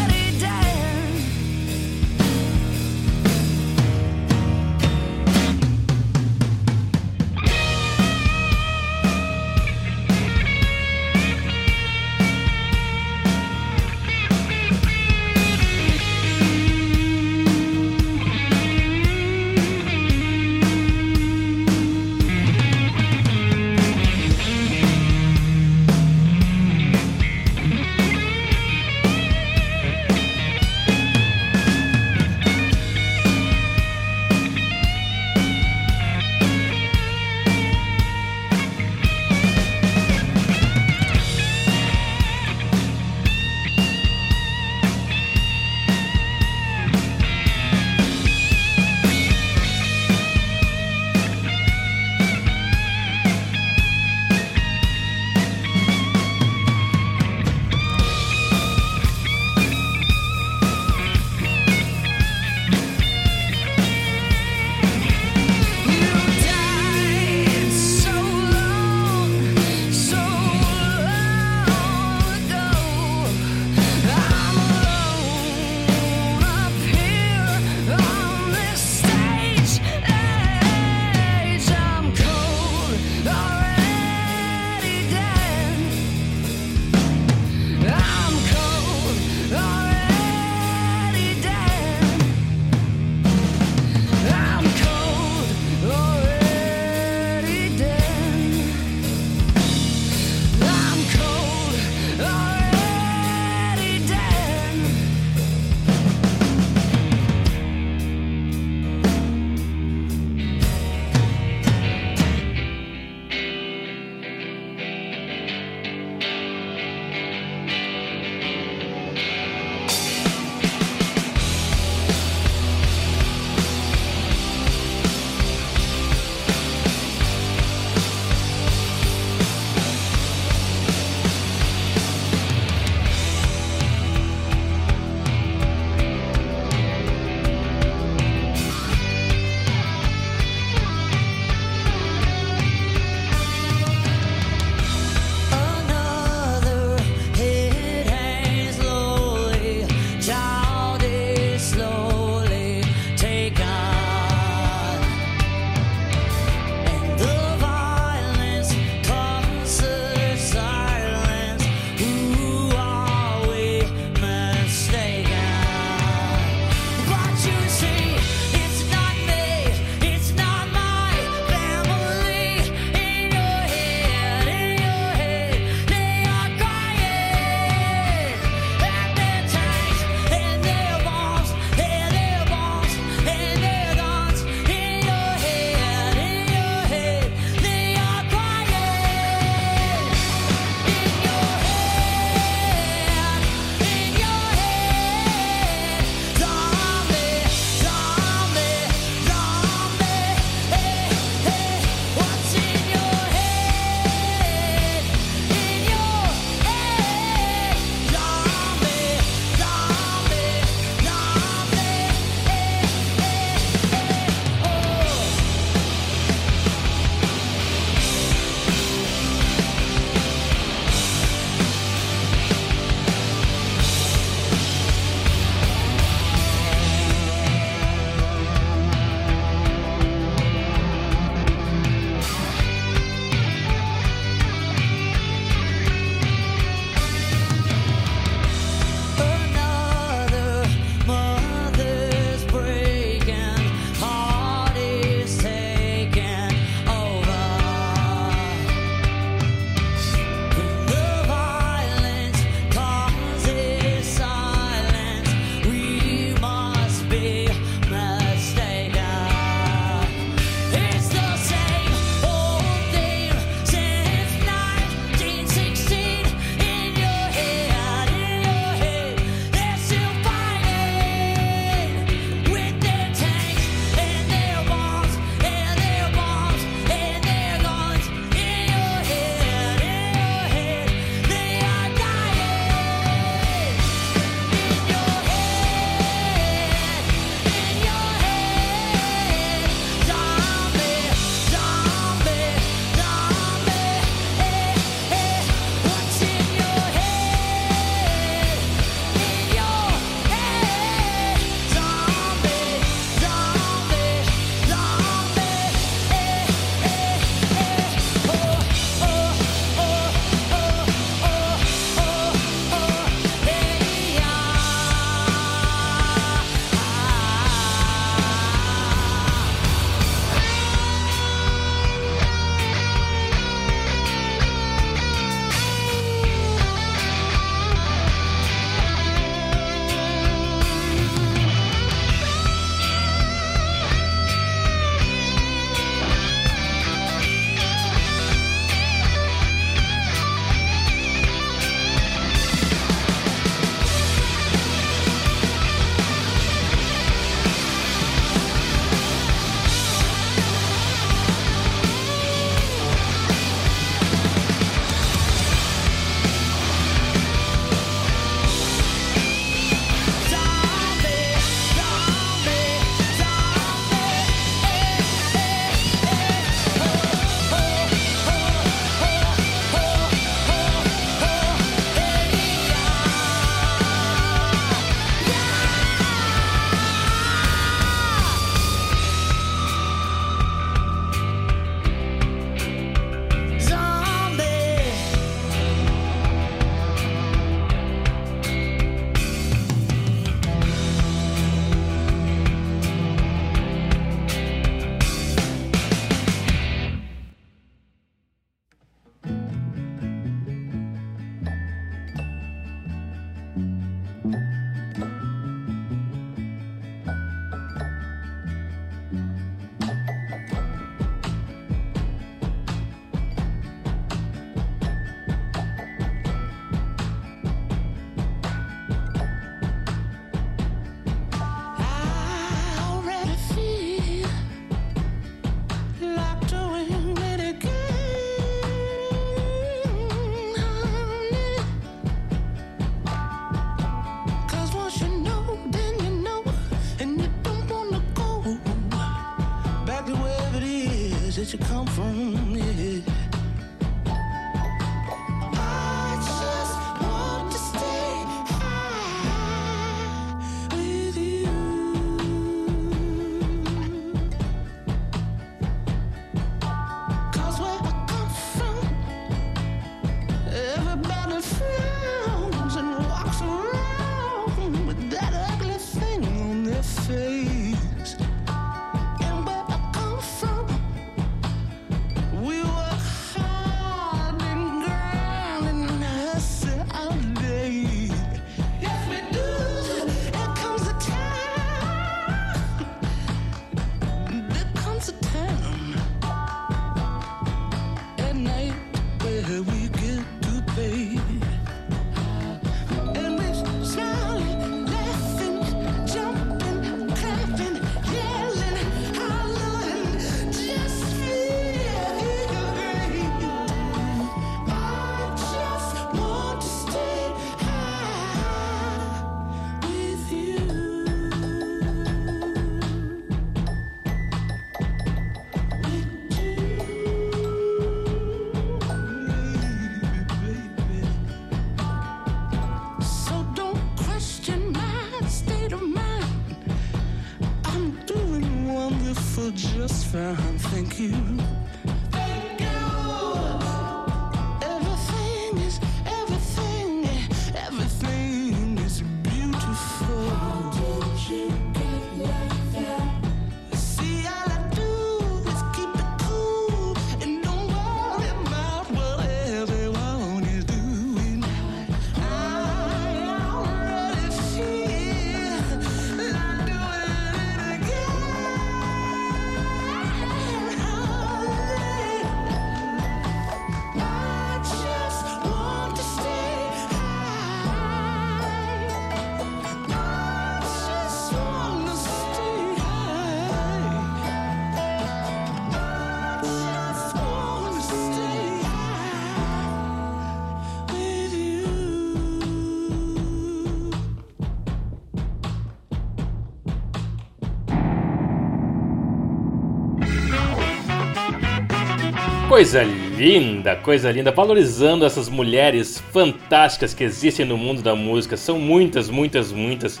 Coisa linda, coisa linda, valorizando essas mulheres fantásticas que existem no mundo da música. São muitas, muitas, muitas.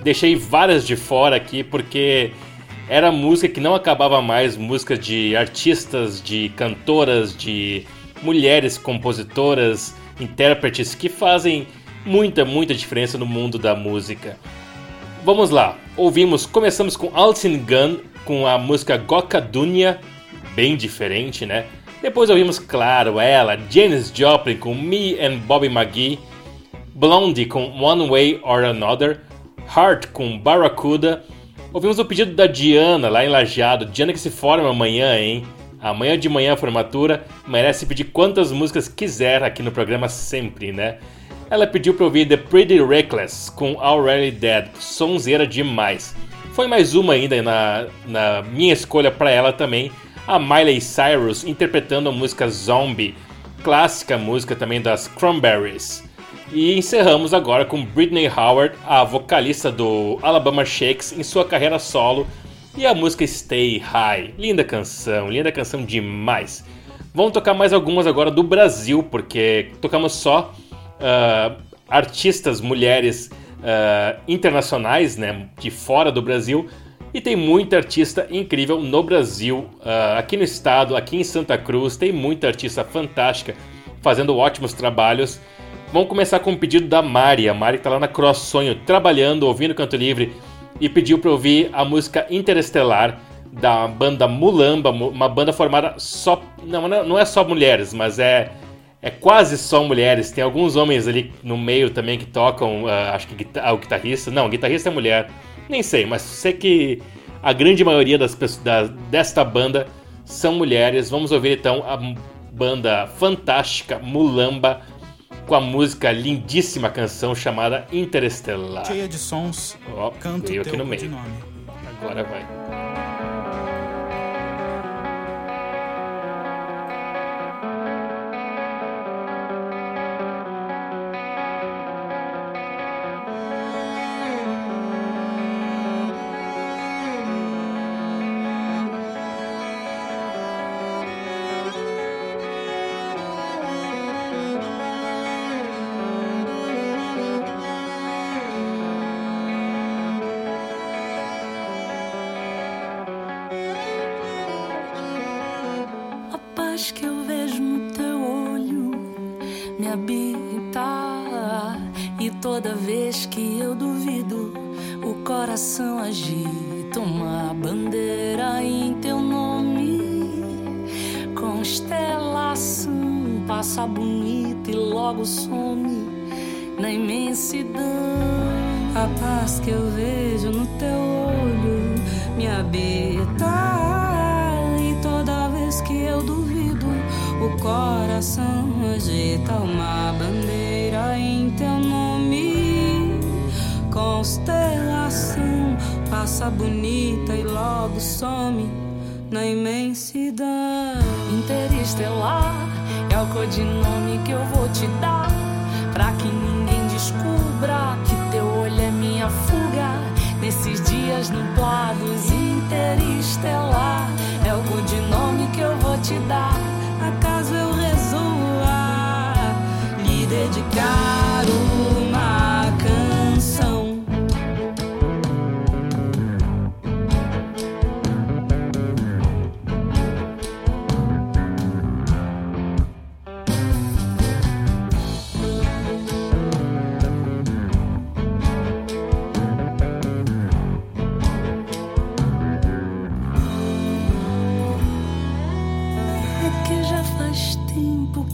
Deixei várias de fora aqui porque era música que não acabava mais, música de artistas, de cantoras, de mulheres compositoras, intérpretes que fazem muita, muita diferença no mundo da música. Vamos lá, ouvimos, começamos com Alcin Gun com a música Goka Dunya, bem diferente, né? Depois ouvimos, claro, ela, Janis Joplin com Me and Bobby McGee, Blondie com One Way or Another, Heart com Barracuda. Ouvimos o pedido da Diana lá em Lajeado, Diana que se forma amanhã, hein? Amanhã de manhã a formatura, merece pedir quantas músicas quiser aqui no programa sempre, né? Ela pediu pra ouvir The Pretty Reckless com Already Dead, sonzeira demais. Foi mais uma ainda na, na minha escolha para ela também, a Miley Cyrus interpretando a música Zombie, clássica música também das Cranberries. E encerramos agora com Britney Howard, a vocalista do Alabama Shakes, em sua carreira solo, e a música Stay High. Linda canção, linda canção demais. Vamos tocar mais algumas agora do Brasil, porque tocamos só uh, artistas mulheres uh, internacionais, né, de fora do Brasil. E tem muita artista incrível no Brasil, uh, aqui no estado, aqui em Santa Cruz, tem muita artista fantástica fazendo ótimos trabalhos. Vamos começar com um pedido da Mari. A Mari está lá na Cross Sonho, trabalhando, ouvindo Canto Livre, e pediu para ouvir a música Interestelar da banda Mulamba, uma banda formada só. Não, não é só mulheres, mas é, é quase só mulheres. Tem alguns homens ali no meio também que tocam, uh, acho que guitar, o guitarrista. Não, o guitarrista é mulher. Nem sei, mas sei que a grande maioria das pessoas da, desta banda são mulheres. Vamos ouvir então a banda fantástica Mulamba com a música lindíssima canção chamada Interestelar. Cheia de sons, Ó, canto veio teu aqui no meio. Agora vai.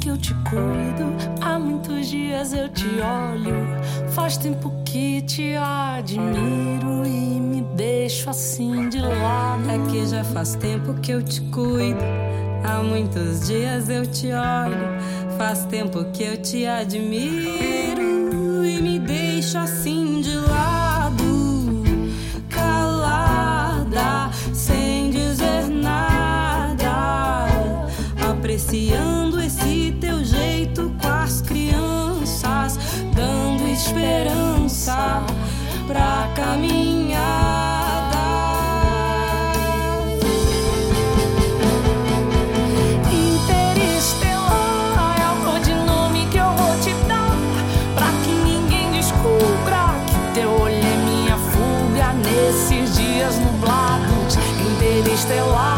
que eu te cuido. Há muitos dias eu te olho. Faz tempo que te admiro e me deixo assim de lado. É que já faz tempo que eu te cuido. Há muitos dias eu te olho. Faz tempo que eu te admiro. pra caminhada. Interestelar é o nome que eu vou te dar, pra que ninguém descubra que teu olho é minha fuga nesses dias nublados. Interestelar.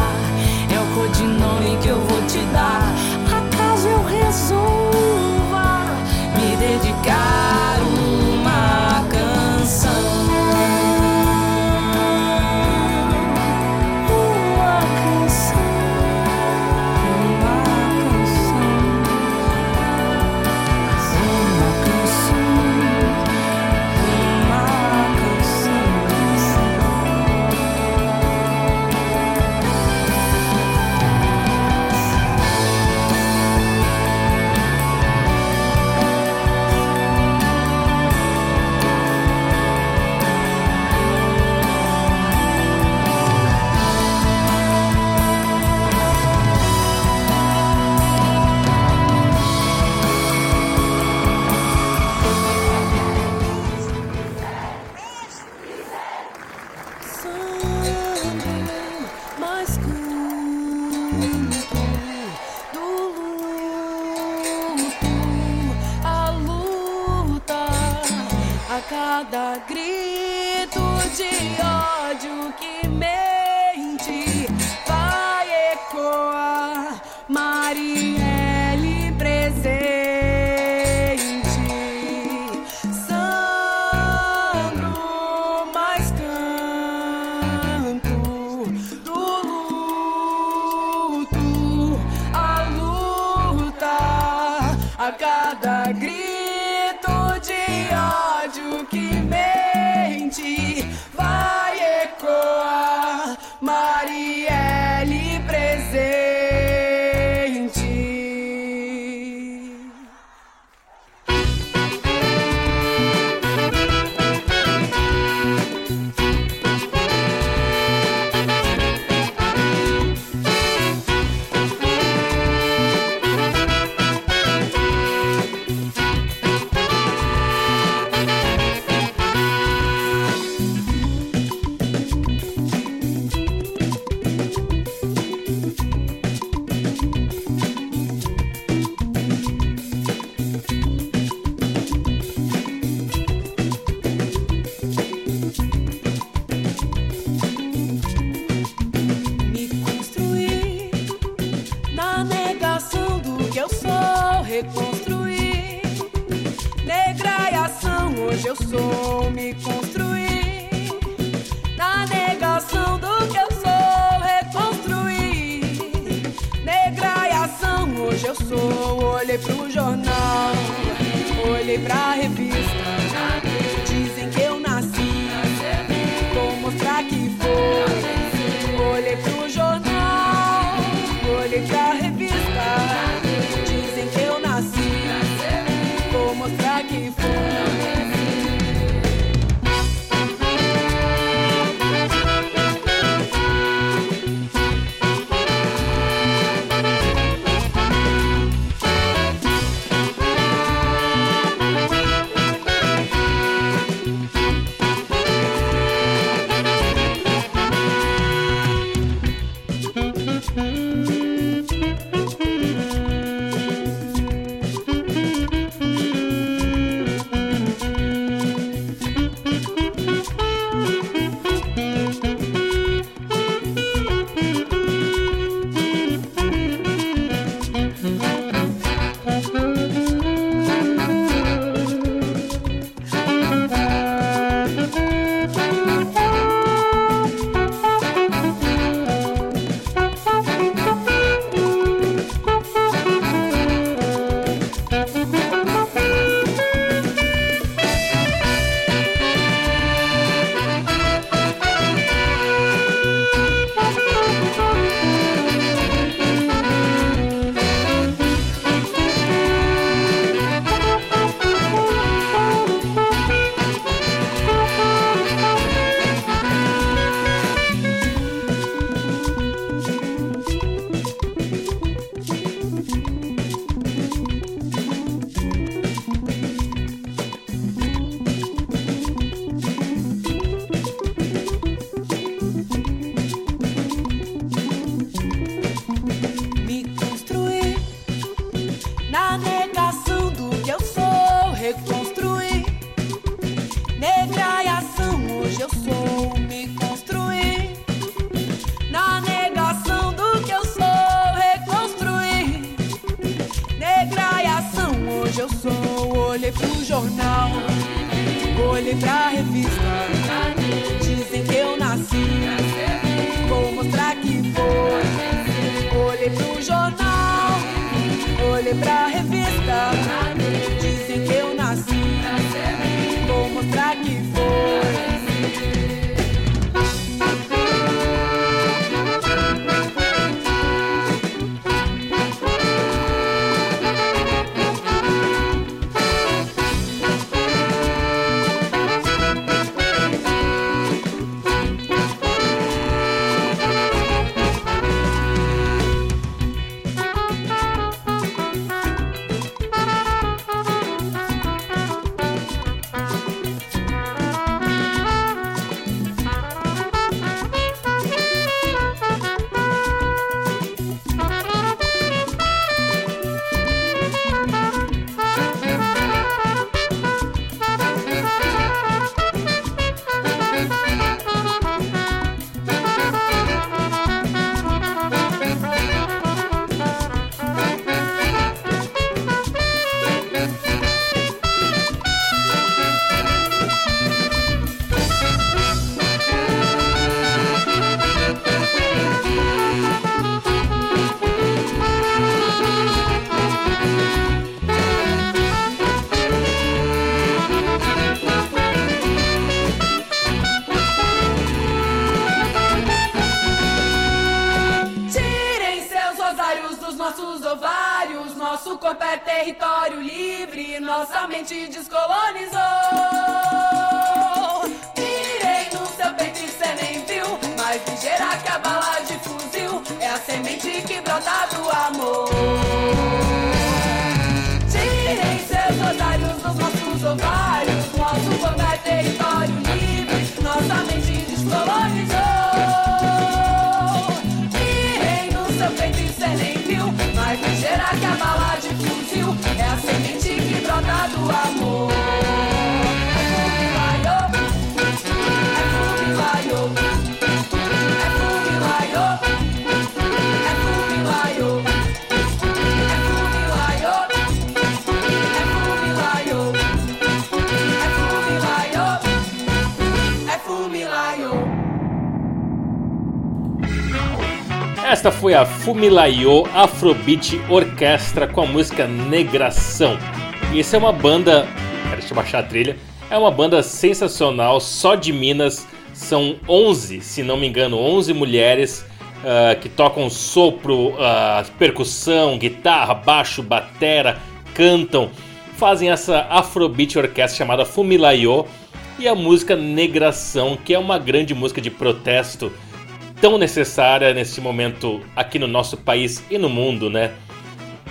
hoje eu sou me construir na negação do que eu sou reconstruir. Negraiação hoje eu sou. Olhei pro jornal olhei pra revista. Fumilayo Afrobeat Orquestra com a música Negração. E essa é uma banda. Deixa eu baixar a trilha. É uma banda sensacional, só de Minas. São 11, se não me engano, 11 mulheres ah, que tocam sopro, ah, percussão, guitarra, baixo, batera, cantam. Fazem essa Afrobeat Orquestra chamada Fumilayo e a música Negração, que é uma grande música de protesto tão necessária nesse momento aqui no nosso país e no mundo, né?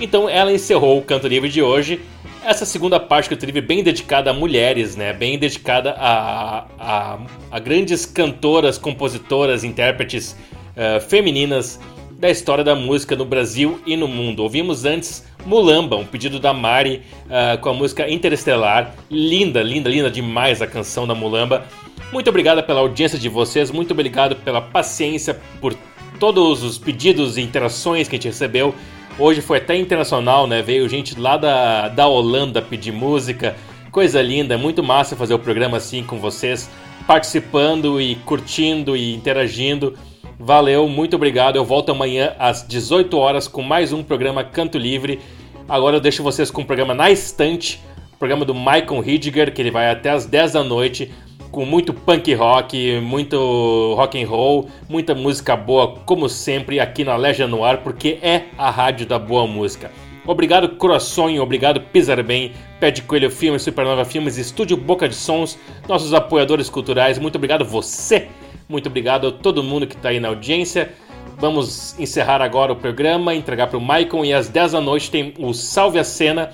Então ela encerrou o Canto Livre de hoje. Essa segunda parte que eu tive bem dedicada a mulheres, né? Bem dedicada a, a, a grandes cantoras, compositoras, intérpretes eh, femininas da história da música no Brasil e no mundo. Ouvimos antes Mulamba, um pedido da Mari eh, com a música Interestelar. Linda, linda, linda demais a canção da Mulamba. Muito obrigado pela audiência de vocês, muito obrigado pela paciência, por todos os pedidos e interações que a gente recebeu. Hoje foi até internacional, né? Veio gente lá da, da Holanda pedir música. Coisa linda, é muito massa fazer o programa assim com vocês, participando e curtindo e interagindo. Valeu, muito obrigado. Eu volto amanhã às 18 horas com mais um programa Canto Livre. Agora eu deixo vocês com o programa Na Estante, programa do Michael Hidiger, que ele vai até às 10 da noite com muito punk rock, muito rock and roll, muita música boa, como sempre, aqui na Legia no Ar, porque é a rádio da boa música. Obrigado Croaçonho, obrigado Pisar Bem, Pé de Coelho Filmes, Supernova Filmes, Estúdio Boca de Sons, nossos apoiadores culturais, muito obrigado você, muito obrigado a todo mundo que está aí na audiência. Vamos encerrar agora o programa, entregar para o Maicon e às 10 da noite tem o Salve a Cena,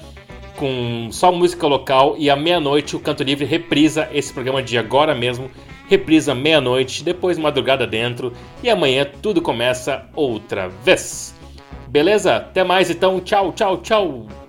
com só música local e à meia-noite o Canto Livre reprisa esse programa de agora mesmo, reprisa meia-noite, depois madrugada dentro e amanhã tudo começa outra vez. Beleza? Até mais então, tchau, tchau, tchau.